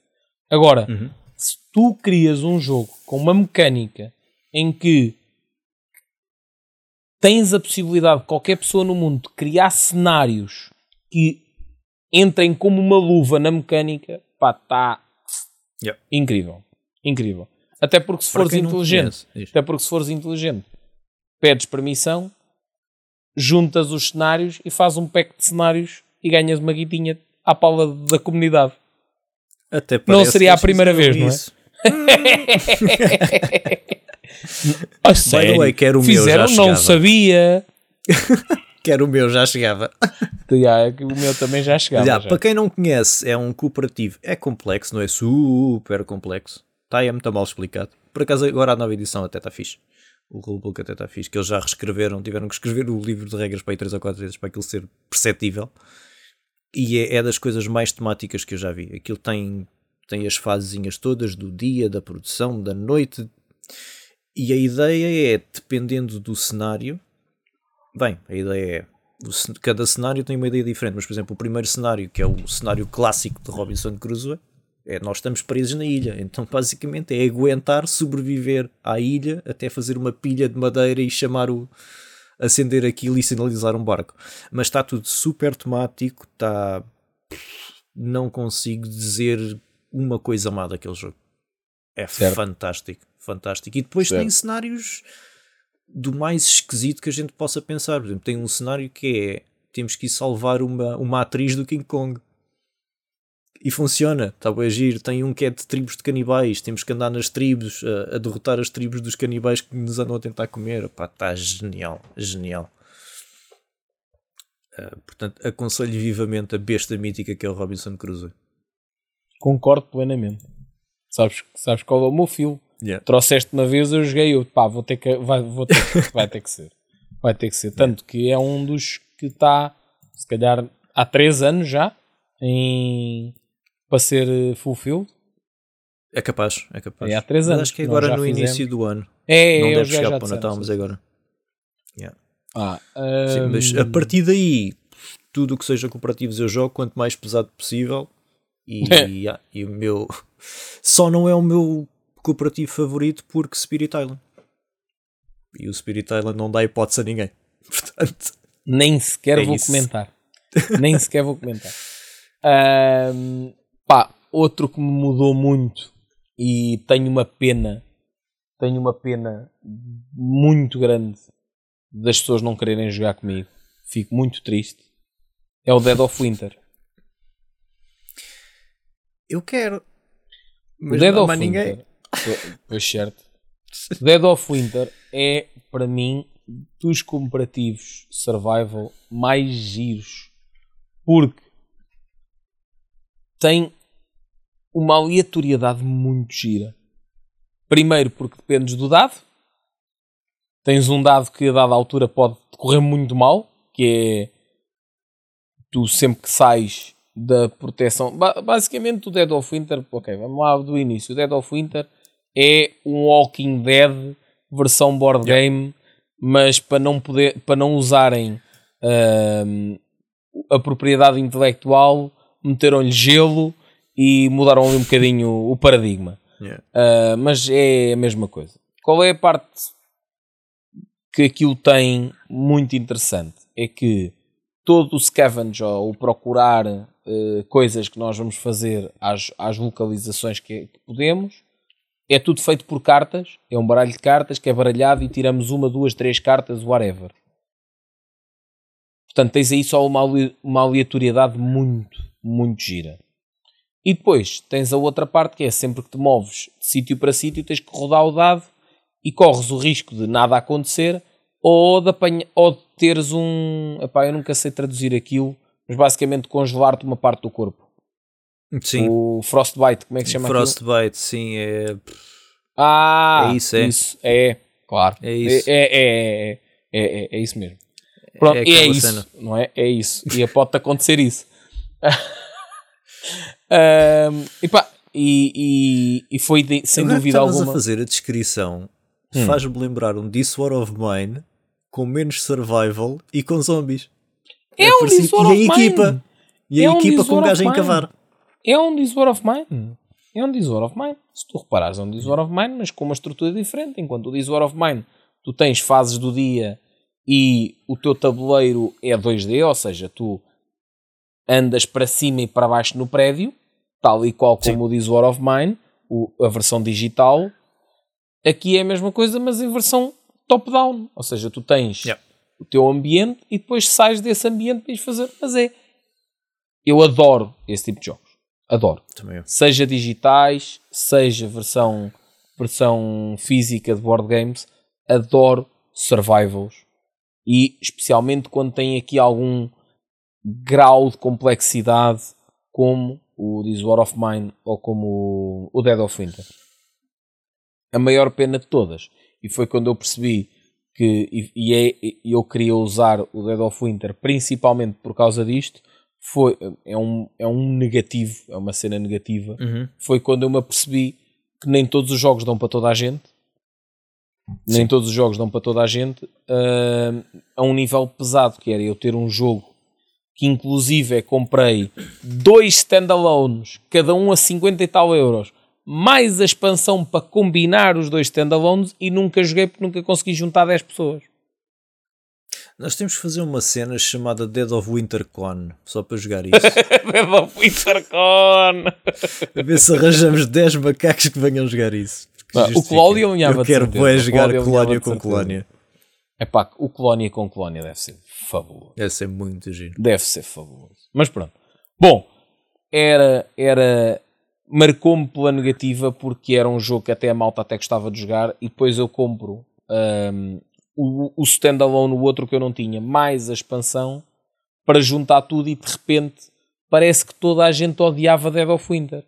Agora, uhum. se tu crias um jogo com uma mecânica em que tens a possibilidade de qualquer pessoa no mundo de criar cenários que entrem como uma luva na mecânica, pá, está yeah. incrível. Incrível. Até porque se Para fores inteligente, até porque se fores inteligente, pedes permissão, juntas os cenários e fazes um pack de cenários e ganhas uma guitinha à pala da comunidade. Até não seria a primeira vez, não é? Sério? Way, quero o Fizeram, meu, não sabia. quero o meu, já chegava. Yeah, o meu também já chegava. Yeah, já. Para quem não conhece, é um cooperativo. É complexo, não é super complexo. Está é muito mal explicado. Por acaso, agora a nova edição até está fixe. O rulebook até está fixe. Que eles já reescreveram, tiveram que escrever o livro de regras para aí 3 ou 4 vezes para aquilo ser perceptível. E é, é das coisas mais temáticas que eu já vi. Aquilo tem, tem as fasezinhas todas do dia, da produção, da noite e a ideia é, dependendo do cenário, bem, a ideia é, cada cenário tem uma ideia diferente, mas por exemplo, o primeiro cenário, que é o cenário clássico de Robinson Crusoe, é nós estamos presos na ilha, então basicamente é aguentar sobreviver à ilha até fazer uma pilha de madeira e chamar o acender aquilo e sinalizar um barco. Mas está tudo super temático, está não consigo dizer uma coisa má daquele jogo. É certo. fantástico fantástico. E depois certo. tem cenários do mais esquisito que a gente possa pensar. Por exemplo, tem um cenário que é temos que ir salvar uma, uma atriz do King Kong. E funciona, está bem agir. Tem um que é de tribos de canibais, temos que andar nas tribos, a, a derrotar as tribos dos canibais que nos andam a tentar comer. está genial, genial. Uh, portanto, aconselho vivamente a besta mítica que é o Robinson Crusoe. Concordo plenamente. Sabes, sabes qual é o meu fio? Yeah. Trouxeste uma vez, eu joguei, eu, pá, vou ter que, vai, vou ter, vai ter que ser. Vai ter que ser. Tanto que é um dos que está, se calhar, há 3 anos já, em, para ser eh, fulfilled. É capaz, é capaz. É há 3 anos. Mas acho que é agora no fizemos. início do ano. É, Não deve já, chegar já para o Natal, mas agora. Yeah. Ah, Sim, um... mas a partir daí, tudo o que seja cooperativos eu jogo, quanto mais pesado possível. E, yeah, e o meu. Só não é o meu cooperativo favorito porque Spirit Island. E o Spirit Island não dá hipótese a ninguém. Portanto, nem sequer é vou isso. comentar. Nem sequer vou comentar. Um, pá, outro que me mudou muito e tenho uma pena, tenho uma pena muito grande das pessoas não quererem jogar comigo. Fico muito triste. É o Dead of Winter. Eu quero. Mas Dead of Winter. Ninguém. Pois certo. Dead of Winter é, para mim, dos comparativos survival mais giros. Porque tem uma aleatoriedade muito gira. Primeiro porque dependes do dado. Tens um dado que a dada altura pode correr muito mal, que é tu sempre que sais da proteção. Basicamente o Dead of Winter, ok, vamos lá do início. O Dead of Winter é um Walking Dead versão board game, mas para não poder, para não usarem uh, a propriedade intelectual, meteram-lhe gelo e mudaram ali um bocadinho o paradigma. Yeah. Uh, mas é a mesma coisa. Qual é a parte que aquilo tem muito interessante? É que todo o scavenge ou o procurar uh, coisas que nós vamos fazer às, às localizações que, que, podemos é tudo feito por cartas. É um baralho de cartas que é baralhado e tiramos uma, duas, três cartas, whatever. Portanto, tens aí só uma, uma aleatoriedade muito, muito gira. E depois tens a outra parte que é sempre que te moves de sítio para sítio, tens que rodar o dado e corres o risco de nada acontecer ou de, apanha, ou de teres um. Epá, eu nunca sei traduzir aquilo, mas basicamente congelar-te uma parte do corpo. Sim. O Frostbite, como é que se chama Frostbite, aquilo? sim, é. Ah, é isso, é. Isso, é, claro. É isso. É, é, é, é, é, é isso mesmo. Pronto, é, é isso, cena. não é? É isso. E pode acontecer isso. um, e, pá, e, e, e, foi de, sem Agora dúvida alguma. a fazer a descrição hum. faz-me lembrar um This War of Mine com menos survival e com zombies. É, é um This War of Mine. E a equipa, e a é equipa um com um gajo a encavar. É um This War of Mine. É um This War of Mine. Se tu reparares, é um This War of Mine, mas com uma estrutura diferente. Enquanto o This War of Mine, tu tens fases do dia e o teu tabuleiro é 2D, ou seja, tu andas para cima e para baixo no prédio, tal e qual como Sim. o This War of Mine, o, a versão digital. Aqui é a mesma coisa, mas em versão top-down. Ou seja, tu tens yeah. o teu ambiente e depois sais desse ambiente para ir fazer. Mas é. Eu adoro esse tipo de jogos. Adoro. Seja digitais, seja versão, versão física de board games, adoro survivals. E especialmente quando tem aqui algum grau de complexidade, como o This War of Mine ou como o Dead of Winter. A maior pena de todas. E foi quando eu percebi que e, e é, eu queria usar o Dead of Winter principalmente por causa disto foi, é, um, é um negativo, é uma cena negativa. Uhum. Foi quando eu me apercebi que nem todos os jogos dão para toda a gente. Sim. Nem todos os jogos dão para toda a gente uh, a um nível pesado, que era eu ter um jogo que inclusive comprei dois standalones, cada um a 50 e tal euros, mais a expansão para combinar os dois standalones e nunca joguei porque nunca consegui juntar 10 pessoas. Nós temos que fazer uma cena chamada Dead of Winter Con, só para jogar isso. Dead of Winter Con! a ver se arranjamos 10 macacos que venham jogar isso. Ah, o Colónia alinhava Eu quero bem jogar colónia com colónia. É pá, o colónia com colónia deve ser fabuloso. Deve ser muito giro. Deve ser fabuloso. Mas pronto. Bom, era. era Marcou-me pela negativa porque era um jogo que até a malta até gostava de jogar e depois eu compro um, o, o standalone, o outro que eu não tinha, mais a expansão, para juntar tudo e de repente parece que toda a gente odiava Dead of Winter.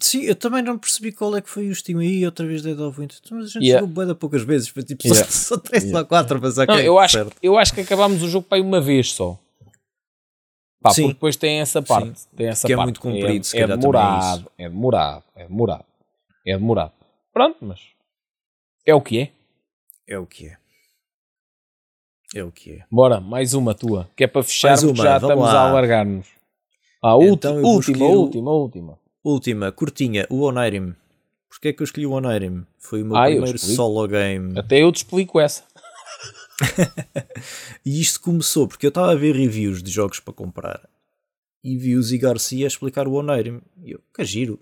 Sim, eu também não percebi qual é que foi o Steam aí, outra vez Dead of Winter. Mas a gente yeah. jogou bem poucas vezes, foi tipo yeah. só, só 3 yeah. ou 4, mas ok. Não, eu, acho, eu acho que acabámos o jogo para aí uma vez só. Pá, Sim. porque depois tem essa parte. Sim. Tem essa que parte. é muito comprido, é, é demorado, é, é demorado, é demorado, é demorado. Pronto, mas é o que é. É o que é. É o que é. Bora, mais uma tua, que é para fecharmos, já estamos lá. a alargar-nos. Ah, então última, última, última. Última, curtinha, o Onirim. Porquê é que eu escolhi o Onirim? Foi o meu ah, primeiro solo game. Até eu te explico essa. e isto começou porque eu estava a ver reviews de jogos para comprar e vi o Zi Garcia explicar o Onirim. E eu, que giro,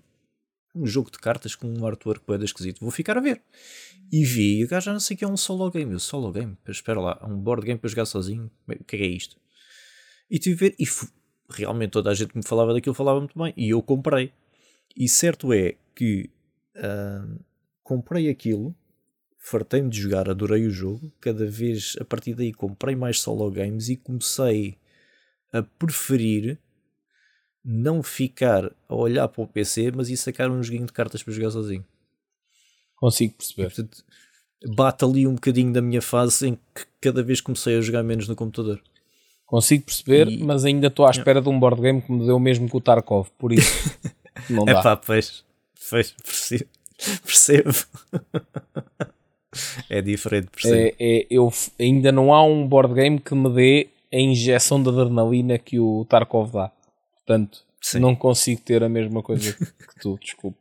um jogo de cartas com um artwork bem esquisito, vou ficar a ver. E vi, e o gajo já não sei o que é um solo game. Eu, solo game? Espera lá, um board game para jogar sozinho? O que é, que é isto? E tive a ver, e realmente toda a gente que me falava daquilo falava muito bem, e eu comprei. E certo é que uh, comprei aquilo, fartei-me de jogar, adorei o jogo. Cada vez a partir daí comprei mais solo games e comecei a preferir não ficar a olhar para o PC, mas ir sacar um joguinho de cartas para jogar sozinho. Consigo perceber. Portanto, bate ali um bocadinho da minha fase em que cada vez comecei a jogar menos no computador. Consigo perceber, E- mas ainda estou à espera de um board game que me deu o mesmo que o Tarkov, por isso não É dá. pá, pois, pois percebo. percebo. é diferente, percebo. É, é, eu, ainda não há um board game que me dê a injeção de adrenalina que o Tarkov dá. Portanto, Sim. não consigo ter a mesma coisa que tu, desculpa.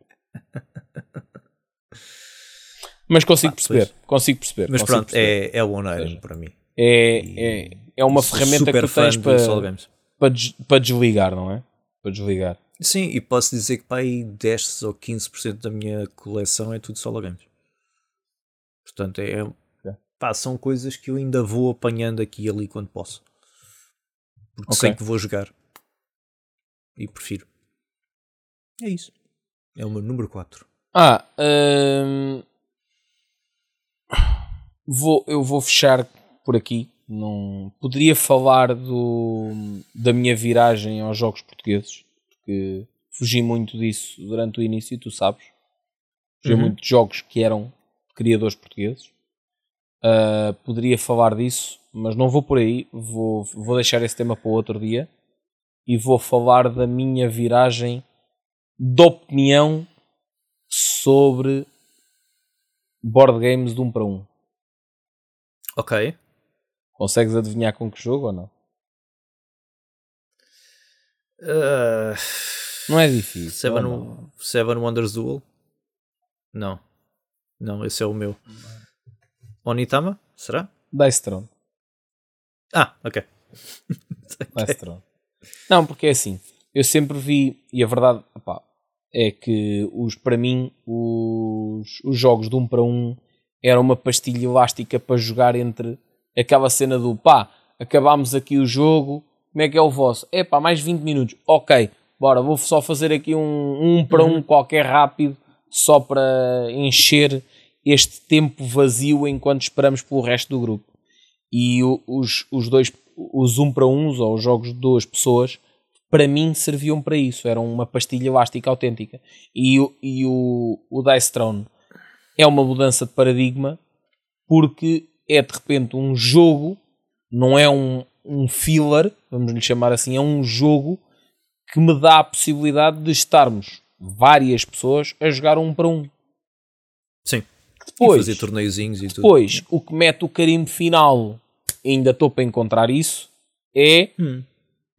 Mas consigo Ah, perceber, pois. consigo perceber. Mas consigo pronto, perceber. é, é o One para mim. É, é, é uma ferramenta que tu tens para, para, des- para desligar, não é? Para desligar. Sim, e posso dizer que para aí 10 ou 15% da minha coleção é tudo solo games. Portanto, é, pá, são coisas que eu ainda vou apanhando aqui e ali quando posso. Porque Ok. sei que vou jogar. E prefiro. É isso. É o meu número 4. Ah, hum, vou, eu vou fechar por aqui. Não poderia falar do, da minha viragem aos jogos portugueses, porque fugi muito disso durante o início, tu sabes. Fugi Uhum. muito de jogos que eram criadores portugueses. Ah, poderia falar disso, mas não vou por aí. Vou, vou deixar esse tema para outro dia e vou falar da minha viragem de opinião sobre board games de um para um. Ok. Consegues adivinhar com que jogo ou não? Uh, Não é difícil. Seven? Seven Wonders Duel? Não. Não, esse é o meu. Onitama? Será? Dice Throne. Ah, ok. Dice Throne. Não, porque é assim. Eu sempre vi, e a verdade opá, é que os, para mim os, os jogos de um para um eram uma pastilha elástica para jogar entre aquela cena do pá, acabámos aqui o jogo, como é que é o vosso? É pá, mais 20 minutos. Ok, bora, vou só fazer aqui um, um para um qualquer rápido, só para encher este tempo vazio enquanto esperamos pelo resto do grupo. E os, os dois, os um para uns, ou os jogos de duas pessoas, para mim serviam para isso. Eram uma pastilha elástica autêntica. E, o- e o, o Dice Throne é uma mudança de paradigma porque é de repente um jogo, não é um, um filler, vamos lhe chamar assim, é um jogo que me dá a possibilidade de estarmos várias pessoas a jogar um para um. Sim. e Depois, fazer torneiozinhos e tudo. depois o que mete o carimbo final, ainda estou para encontrar isso, é Hum.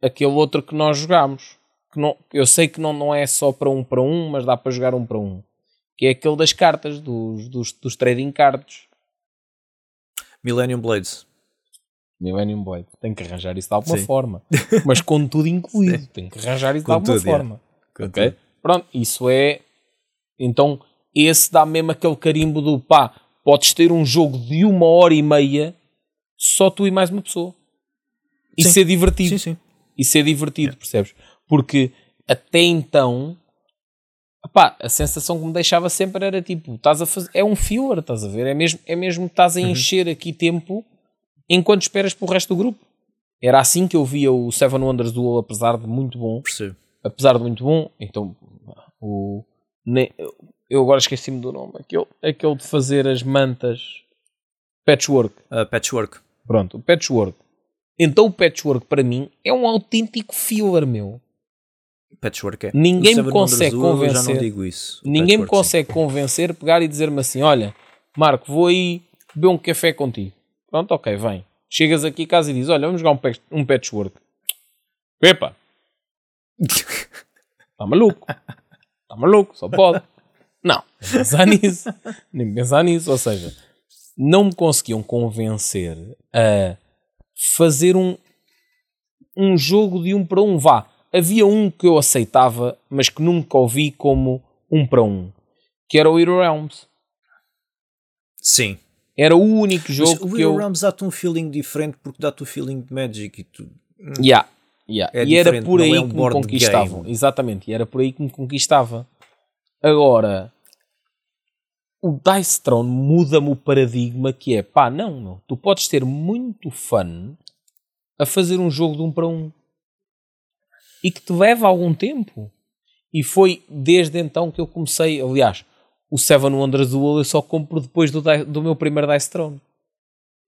aquele outro que nós jogámos. Que não, eu sei que não, não é só para um para um, mas dá para jogar um para um. Que é aquele das cartas, dos, dos, dos trading cards. Millennium Blades. Millennium Blade. Tem que arranjar isso de alguma Sim. forma. Mas com tudo incluído. Tem que arranjar isso Com de alguma tudo, é. forma. Com Ok? tudo. Pronto, isso é. Então, esse dá mesmo aquele carimbo do pá, podes ter um jogo de uma hora e meia, só tu e mais uma pessoa. E Sim. ser divertido. Sim, sim. E ser divertido, percebes? Porque até então, pá, a sensação que me deixava sempre era tipo, estás a fazer. É um filler, estás a ver? É mesmo, é mesmo que estás a encher aqui tempo enquanto esperas pelo resto do grupo. Era assim que eu via o Seven Wonders Duel, apesar de muito bom Percebo. apesar de muito bom, então o, ne- eu agora esqueci-me do nome, aquele, aquele de fazer as mantas patchwork. Uh, patchwork. Pronto, o patchwork. Então o patchwork para mim é um autêntico filler, meu. Patchwork é. Ninguém me consegue Duel, Eu já convencer. não digo isso. O Ninguém me patchwork, sim. consegue convencer, pegar e dizer-me assim: olha, Marco, vou aí beber um café contigo. Pronto, ok, vem. Chegas aqui casa e dizes: olha, vamos jogar um, patch- um patchwork. Epa, Está maluco? Está maluco? Só pode. Não, nem pensar nisso. Nem pensar nisso. Ou seja, não me conseguiam convencer a fazer um, um jogo de um para um. Vá, havia um que eu aceitava, mas que nunca ouvi como um para um, que era o Hero Realms. Sim. Era o único Mas jogo o que Hero eu. Realms dá-te um feeling diferente porque dá-te o feeling de Magic e tu. Yeah, yeah. É e era por não aí é um que me conquistavam. game. Exatamente, e era por aí que me conquistava. Agora, o Dice Throne muda-me o paradigma que é, pá, não, não. Tu podes ter muito fun a fazer um jogo de um para um. e que te leva algum tempo. E foi desde então que eu comecei. Aliás, o Seven Wonders Duel eu só compro depois do, do meu primeiro Dice Throne.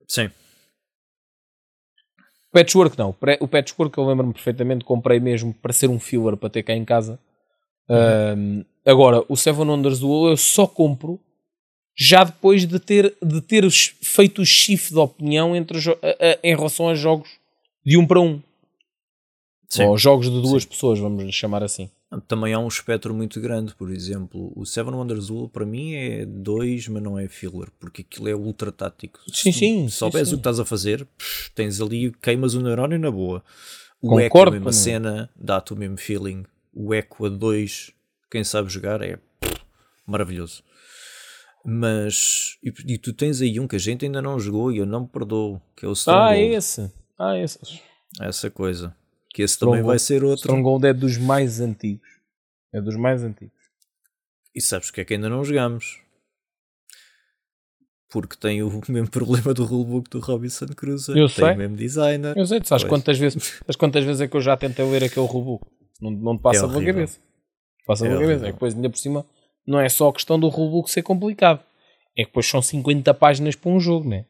Sim. Patchwork não. O Patchwork eu lembro-me perfeitamente, comprei mesmo para ser um filler para ter cá em casa. Uhum. agora, o Seven Wonders Duel eu só compro já depois de ter, de ter feito o shift de opinião entre, a, a, em relação a jogos de um para um. Sim. Ou jogos de duas Sim. pessoas, vamos chamar assim. Também há um espectro muito grande, por exemplo, o Seven Wonders Duel para mim é dois, mas não é filler, porque aquilo é ultra tático. Sim, se sim. Se souberes o que estás a fazer, pff, tens ali, queimas o neurónio na boa. O Concordo, eco, a mesma cena, dá-te o mesmo feeling. O eco a dois, quem sabe jogar, é pff, maravilhoso. Mas, e, e, tu tens aí um que a gente ainda não jogou e eu não me perdoo, que é o Stronghold. Ah, esse. Ah, esse. Essa coisa. Que esse também vai ser outro. Stronghold é dos mais antigos. É dos mais antigos. E sabes que é que ainda não jogamos? Porque tem o mesmo problema do rulebook do Robinson Crusoe. Eu tem sei. o mesmo designer. Eu sei, tu sabes quantas vezes, sabes quantas vezes é que eu já tentei ler aquele rulebook? Não, não te passa é pela cabeça. Passa é pela cabeça. É que depois ainda por cima não é só a questão do rulebook ser complicado. É que depois são 50 páginas para um jogo, né?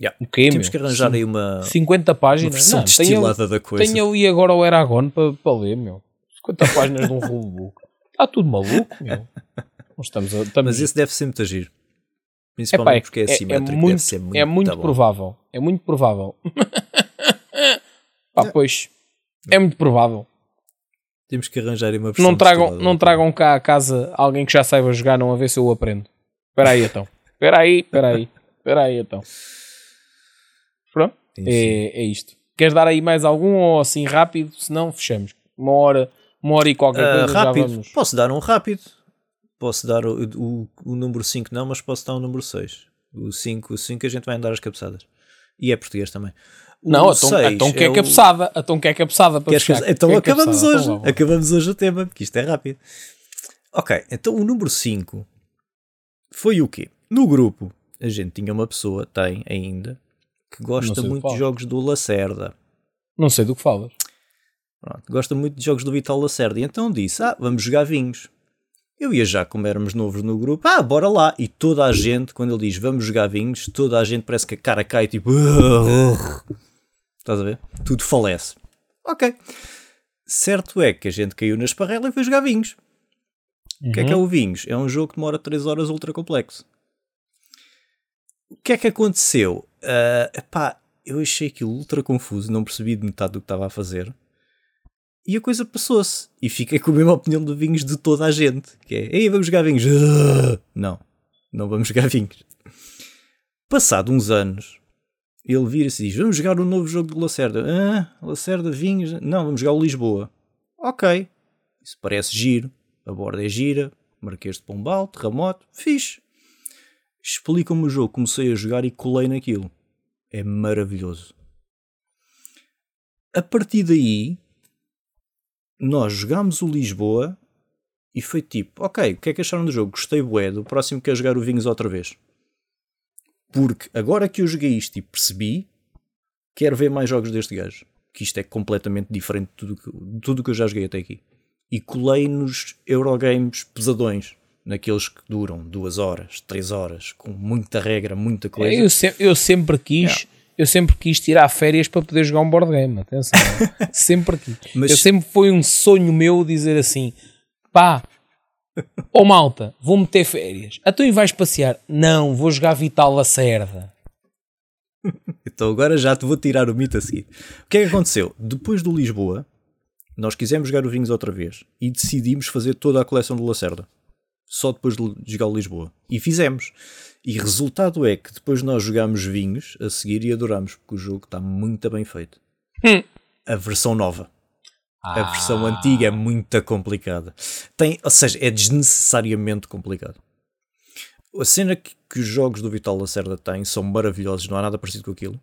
Yeah. O quê, Temos meu? que arranjar aí uma 50 páginas. Uma versão não, destilada da coisa. Tenho ali agora o Eragon para, para ler, meu. 50 páginas de um rulebook. Está tudo maluco, meu. estamos, a, estamos... Mas esse deve ser muito agir. Principalmente Epá, é, porque é assimétrico. É, é muito, deve muito, é muito provável. É muito provável. Pá, pois. É muito provável. Temos que arranjar uma versão Não tragam, não tragam cá a casa alguém que já saiba jogar, não a ver se eu aprendo. Espera aí então. Espera aí, espera aí. Espera aí então. Pronto, é, é isto. Queres dar aí mais algum ou assim rápido? Se não, fechamos. Uma hora, uma hora e qualquer uh, coisa. Rápido. Vamos... Posso dar um rápido. Posso dar o, o, o número 5 não, mas posso dar o número 6. O 5, o 5 a gente vai andar as cabeçadas. E é português também. O não, então, então que é, é cabeçada. O... Então que é cabeçada para fechar, Então que é acabamos cabeçada. hoje. Então, acabamos hoje o tema, porque isto é rápido. Ok, então o número 5 foi o quê? No grupo, a gente tinha uma pessoa, tem ainda, que gosta muito de jogos do Lacerda. Não sei do que falas. Pronto, gosta muito de jogos do Vital Lacerda. E então disse: Ah, vamos jogar vinhos. Eu ia já, como éramos novos no grupo, ah, bora lá. E toda a gente, quando ele diz vamos jogar vinhos, toda a gente parece que a cara cai tipo. Estás a ver? Tudo falece. Ok. Certo é que a gente caiu na esparrela e foi jogar vinhos. Uhum. O que é que é uhum. o vinhos? É um jogo que demora 3 horas ultra complexo. O que é que aconteceu? Uh, epá, eu achei aquilo ultra confuso, não percebi de metade do que estava a fazer. E a coisa passou-se. E fiquei com a mesma opinião de vinhos de toda a gente. Que é, ei, vamos jogar vinhos. Não, não vamos jogar vinhos. Passado uns anos, ele vira-se e diz, vamos jogar o um novo jogo de Lacerda. Ah, Lacerda, vinhos. Não, vamos jogar o Lisboa. Ok. Isso parece giro. A borda é gira. Marquês de Pombal, terremoto. Fixe explica-me o jogo. Comecei a jogar e colei naquilo. É maravilhoso. A partir daí, nós jogámos o Lisboa e foi tipo, ok, o que é que acharam do jogo? Gostei bué, do próximo quer jogar o Vinhos outra vez. Porque agora que eu joguei isto e percebi, quero ver mais jogos deste gajo. Que isto é completamente diferente de tudo que, tudo que eu já joguei até aqui. E colei nos Eurogames pesadões naqueles que duram duas horas, três horas, com muita regra, muita coisa. Eu, se, eu sempre quis. É. Eu sempre quis tirar férias para poder jogar um board game, atenção. sempre quis. Mas... Eu sempre foi um sonho meu dizer assim: pá, ô oh, malta, vou meter férias. A tu vais passear? Não, vou jogar Vital Lacerda. então agora já te vou tirar o mito a seguir. O que é que aconteceu? Depois do Lisboa, nós quisemos jogar o Vinhos outra vez e decidimos fazer toda a coleção do Lacerda só depois de jogar o Lisboa. E fizemos. E resultado é que depois nós jogámos vinhos a seguir e adorámos, porque o jogo está muito bem feito. Hum. A versão nova. Ah. A versão antiga é muito complicada. Tem, ou seja, é desnecessariamente complicado. A cena que, que os jogos do Vital Lacerda têm são maravilhosos, não há nada parecido com aquilo.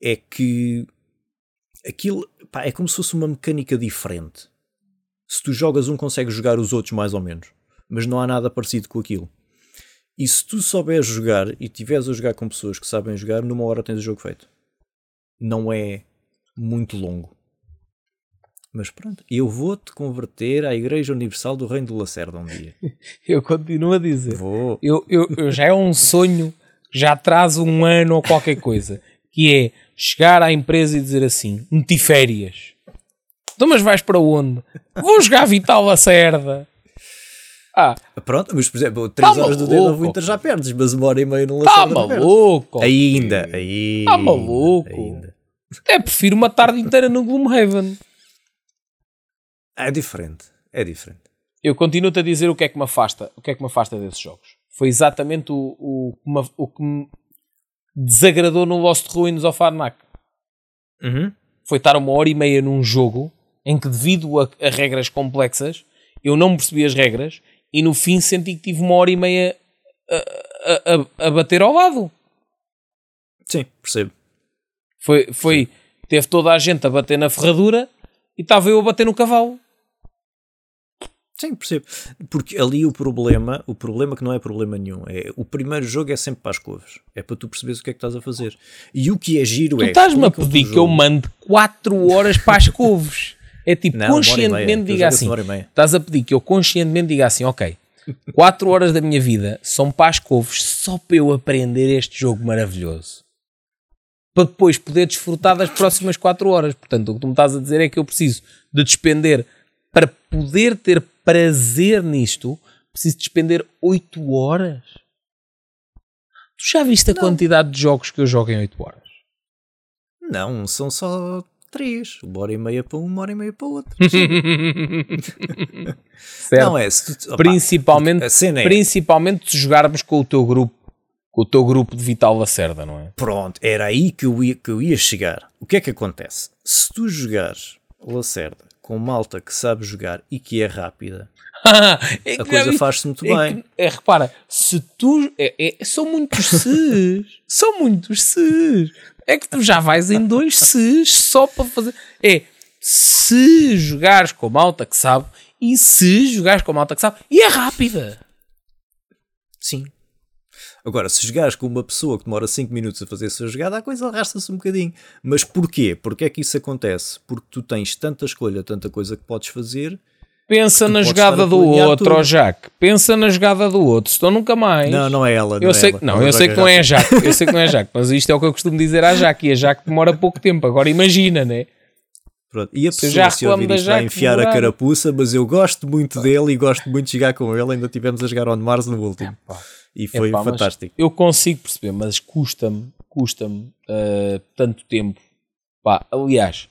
É que aquilo pá, é como se fosse uma mecânica diferente. Se tu jogas um, consegues jogar os outros mais ou menos mas não há nada parecido com aquilo. E se tu souberes jogar e tiveres a jogar com pessoas que sabem jogar, numa hora tens o jogo feito. Não é muito longo. Mas pronto, eu vou-te converter à Igreja Universal do Reino do Lacerda um dia. Eu continuo a dizer. Vou. Eu, eu, eu já é um sonho, já traz um ano ou qualquer coisa, que é chegar à empresa e dizer assim, meti férias. Então, mas vais para onde? Vou jogar Vital Lacerda. Ah, Pronto, mas por exemplo, 3 Tá horas do Dead of maluco. Winter já perdes, mas uma hora e meia tá não perdes. maluco. Ainda, ainda. Tá maluco. Ainda. É, prefiro uma tarde inteira no Gloomhaven. É diferente, é diferente. Eu continuo-te a dizer o que é que me afasta, o que é que me afasta desses jogos. Foi exatamente o, o, que me- o que me desagradou no Lost Ruins of Arnak. Uhum. Foi estar uma hora e meia num jogo em que, devido a, a regras complexas, eu não percebi as regras e no fim senti que tive uma hora e meia a, a- a- a bater ao lado. Sim, percebo. Foi, foi teve toda a gente a bater na ferradura e estava eu a bater no cavalo. Sim, percebo. Porque ali o problema, o problema que não é problema nenhum, é o primeiro jogo é sempre para as couves. É para tu perceberes o que é que estás a fazer. E o que é giro Tu é. estás-me a pedir que eu mande 4 horas para as couves. É tipo, Não, conscientemente diga assim. Estás a pedir que eu conscientemente diga assim, ok, 4 horas da minha vida são para as couves só para eu aprender este jogo maravilhoso. Para depois poder desfrutar das próximas 4 horas. Portanto, o que tu me estás a dizer é que eu preciso de despender, para poder ter prazer nisto, preciso despender 8 horas. Tu já viste a quantidade de jogos que eu jogo em 8 horas? Não, são só três. Uma hora e meia para um, uma hora e meia para o outro. Não é, se tu, opá, principalmente, é- principalmente se jogarmos com o teu grupo, com o teu grupo de Vital Lacerda, não é? Pronto, era aí que eu, ia, que eu ia chegar. O que é que acontece? Se tu jogares Lacerda com malta que sabe jogar e que é rápida, É a coisa faz-se muito é bem. que- é, repara, se tu. É, é- são muitos ses. são muitos ses. É que tu já vais em dois ses só para fazer. É se jogares com malta que sabe e se jogares com malta que sabe e é rápida. Sim. Agora, se jogares com uma pessoa que demora 5 minutos a fazer a sua jogada, a coisa arrasta-se um bocadinho. Mas porquê? Porque é que isso acontece? Porque tu tens tanta escolha, tanta coisa que podes fazer. Pensa na jogada do outro, ó Jack. Pensa na jogada do outro. Senão nunca mais. Não, não é ela. Eu é sei, ela. que- não, eu sei que não é a. Jaque, eu sei que não é a Jaque, mas isto é o que eu costumo dizer à Jaque, e a Jaque demora pouco tempo. Agora imagina, né? Pronto. E a pessoa, já se ouvir isto, vai enfiar a carapuça, mas eu gosto muito dele e gosto muito de jogar com ele. Ainda tivemos a jogar on Mars no último. E foi Epá, mas fantástico. Eu consigo perceber, mas custa-me, custa-me ah, tanto tempo. Pá, aliás,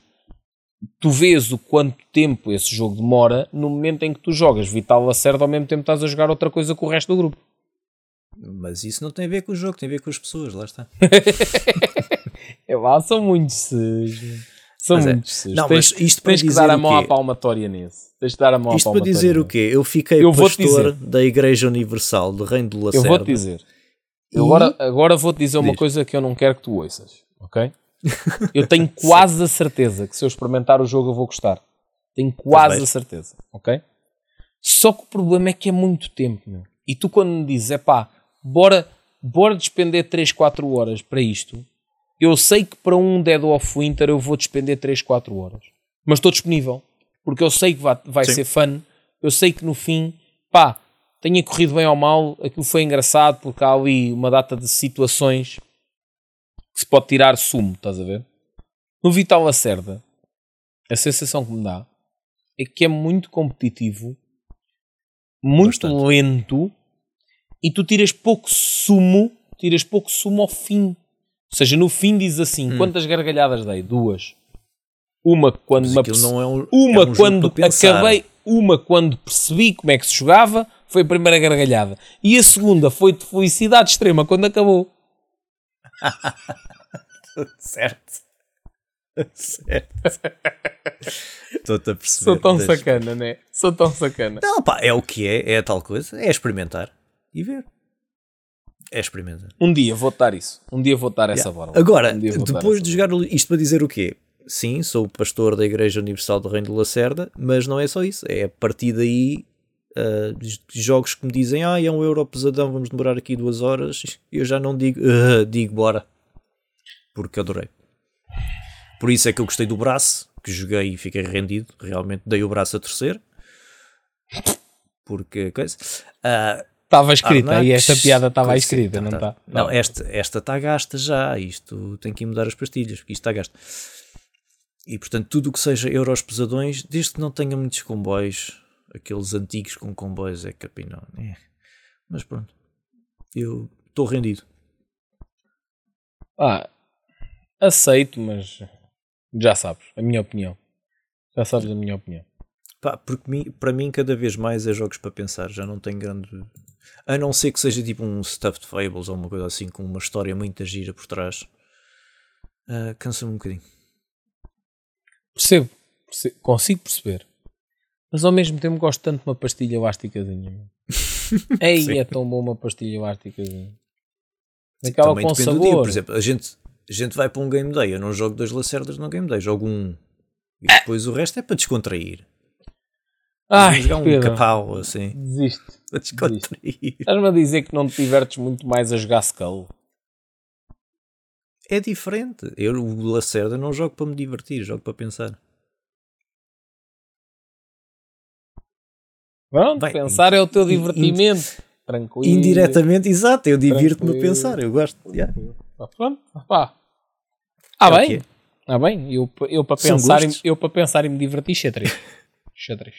tu vês o quanto tempo esse jogo demora no momento em que tu jogas Vital Lacerda ao mesmo tempo estás a jogar outra coisa com o resto do grupo. Mas isso não tem a ver com o jogo, tem a ver com as pessoas, lá está. É lá, são muitos ses. São Mas é. muitos ses. Não, tens mas isto para tens que dar a mão à palmatória nesse. Tens de dar a mão Isto à para palmatória dizer o quê? Eu fiquei Eu pastor da Igreja Universal do Reino do Eu Lacerda. vou-te dizer. E- Eu agora, agora vou-te dizer uma Diz. coisa que eu não quero que tu ouças, ok? Eu tenho quase a certeza que se eu experimentar o jogo eu vou gostar. Tenho quase a certeza, ok? Só que o problema é que é muito tempo, meu. E tu quando me dizes, é pá, bora, bora despender 3, 4 horas para isto, eu sei que para um Dead of Winter eu vou despender 3, 4 horas. Mas estou disponível. Porque eu sei que vai, vai Sim. ser fun. Eu sei que no fim, pá, tenha corrido bem ou mal, aquilo foi engraçado porque há ali uma data de situações que se pode tirar sumo, estás a ver? No Vital Lacerda, a sensação que me dá é que é muito competitivo, muito Bastante. lento e tu tiras pouco sumo, tiras pouco sumo ao fim. Ou seja, no fim diz assim, quantas gargalhadas dei? Duas. Uma quando Hum. Não é um, uma é um quando acabei, uma quando percebi como é que se jogava, foi a primeira gargalhada. E a segunda foi de felicidade extrema quando acabou. Certo. certo. Estou-te a perceber. Sou tão Deixa- sacana, né? Sou tão sacana. Não, pá, é o que é, é a tal coisa, é experimentar e ver. É experimentar. Um dia vou dar isso. Um dia vou dar essa bola. Agora, Um depois de jogar isto para dizer o quê? Sim, sou o pastor da Igreja Universal do Reino de Lacerda, mas não é só isso. É a partir daí ah, j- jogos que me dizem ah, é um euro pesadão, vamos demorar aqui duas horas. Eu já não digo, "Ah", digo bora. Porque adorei. Por isso é que eu gostei do braço, que joguei e fiquei rendido, realmente dei o braço a torcer. Porque coisa. Uh, Estava escrita Arnax, e esta piada estava escrita, não está? Tá. Não, esta esta está gasta já. Isto tem que ir mudar as pastilhas, porque isto está gasto. E portanto, tudo o que seja euros pesadões, desde que não tenha muitos comboios, aqueles antigos com comboios, é capinão. É. Mas pronto, eu estou rendido. Ah, aceito, mas já sabes, a minha opinião. Já sabes a minha opinião. Pá, porque para mim, cada vez mais é jogos para pensar. Já não tem grande. A não ser que seja tipo um Stuffed Fables ou uma coisa assim com uma história muito gira por trás. Uh, Cansa-me um bocadinho. Percebo, percebo, consigo perceber. Mas ao mesmo tempo gosto tanto de uma pastilha elásticazinha. Ei, é tão bom uma pastilha elásticazinha. Aquela Também com sabor. Dia. Por exemplo, a gente, a gente vai para um game day. Eu não jogo dois lacerdas no game day, jogo um. E depois o resto é para descontrair. Ai, jogar um capau assim. Desiste. Para descontrair. Estás-me a dizer que não te divertes muito mais a jogar Skull? É diferente. Eu, o Lacerda, não jogo para me divertir, jogo para pensar. Pronto, Bem, pensar é o teu divertimento. Tranquilo. Indiretamente, exato. Eu divirto-me a pensar. Eu gosto. Yeah. Pronto, pá. Ah, é bem. Ah, bem. Eu, eu, para pensar, em, eu para pensar e me divertir, xadrez. xadrez.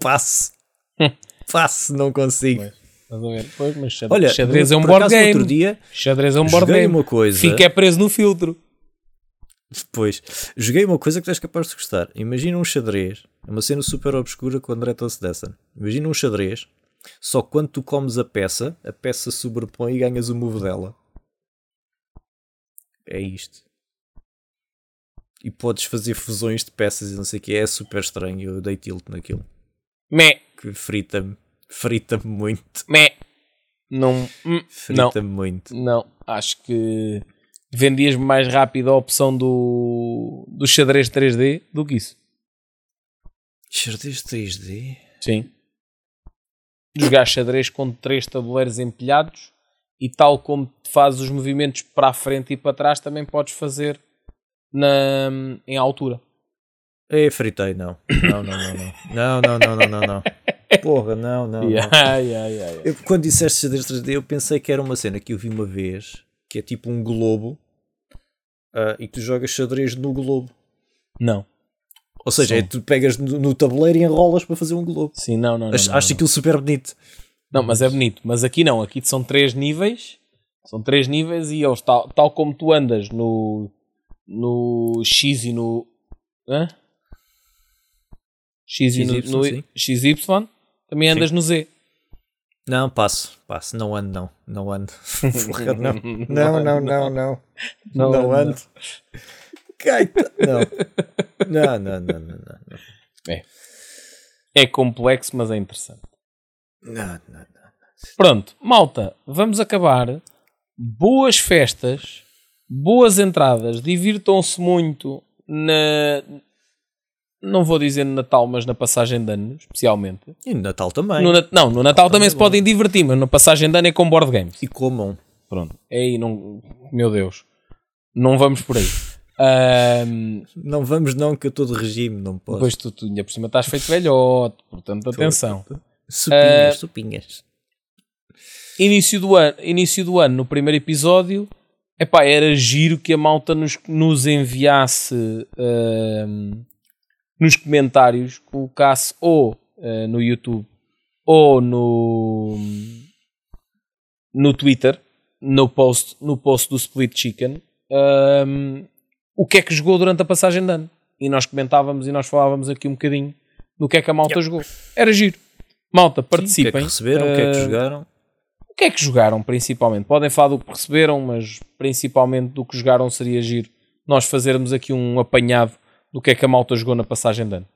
Passo. Passo, não consigo. Estás a ver? Pois, mas xadrez, Olha, xadrez é um board game. Outro dia, xadrez é um board game. uma coisa. Fica é preso no filtro. Depois, joguei uma coisa que tu és capaz de gostar. Imagina um xadrez, é uma cena super obscura com o André Tossedessen. Imagina um xadrez, só quando tu comes a peça, a peça sobrepõe e ganhas o move dela. É isto. E podes fazer fusões de peças e não sei o que. É super estranho. Eu dei tilt naquilo. Meh. Que frita-me. Frita-me muito. Não. Hum, Frita-me muito. Não. Acho que vendias mais rápido a opção do, do xadrez 3D do que isso. Xadrez 3D? Sim. Jogar xadrez com três tabuleiros empilhados e tal como fazes os movimentos para a frente e para trás, também podes fazer na, em altura. É, fritei, não. Não, não, não, não. Não, não, não, não, não, não. Porra, não, não. Yeah, não. Yeah, yeah, eu, quando disseste xadrez 3D, eu pensei que era uma cena que eu vi uma vez, que é tipo um globo, uh, e tu jogas xadrez no globo. Não. Ou seja, é, tu pegas no, no, tabuleiro e enrolas para fazer um globo. Sim, não, não. Acho, não, acho não, aquilo super bonito. Não, mas é bonito. Mas aqui não, aqui são três níveis. São três níveis e eles, tal, tal como tu andas no, no X e no. Hã? X e no, no XY, também andas sim. no Z. Não, passo, passo, não ando, não, não ando. não, não, não, não, não, não, ando. Gaita, não. Não, não, não, não, não. É. é complexo, mas é interessante. Não, não, não. Pronto, malta, vamos acabar. Boas festas boas entradas, divirtam-se muito na. Não vou dizer no Natal, mas na passagem de ano, especialmente. E no Natal também. No, não, no Natal, também, se é podem divertir, mas na passagem de ano é com board games. E comam. Pronto. É aí, não. Meu Deus. Não vamos por aí. Um, não vamos, não, que eu estou de regime, não posso. Pois tu, tu ainda por cima estás feito velhote, portanto, atenção. Supinhas, uh, supinhas. Início do, ano, início do ano, no primeiro episódio, Epá, era giro que a malta nos, nos enviasse uh, nos comentários, colocasse ou uh, no YouTube ou no, no Twitter, no post, no post do Split Chicken, um, o que é que jogou durante a passagem de ano. E nós comentávamos e nós falávamos aqui um bocadinho do que é que a malta yep. jogou. Era giro. Malta, participem. Sim, o que é que receberam, uh, o que é que jogaram que é que jogaram principalmente? Podem falar do que receberam, mas principalmente do que jogaram seria giro nós fazermos aqui um apanhado do que é que a malta jogou na passagem de ano.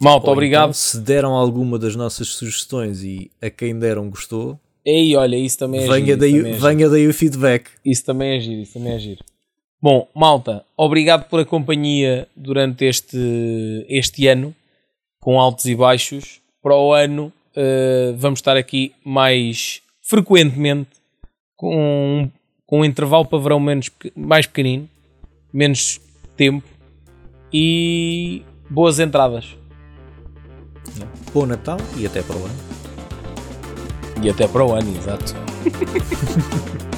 Malta, Ou obrigado. Então, se deram alguma das nossas sugestões e a quem deram gostou, Ei, olha, isso também é venha giro. Daí, é venha daí o feedback. Isso também é giro, isso também é giro. Bom, malta, obrigado pela companhia durante este, este ano, com altos e baixos. Para o ano, uh, vamos estar aqui mais frequentemente com um, com um intervalo para verão menos, mais pequenino, menos tempo. E boas entradas. Bom Natal e até para o ano. E até para o ano, exato.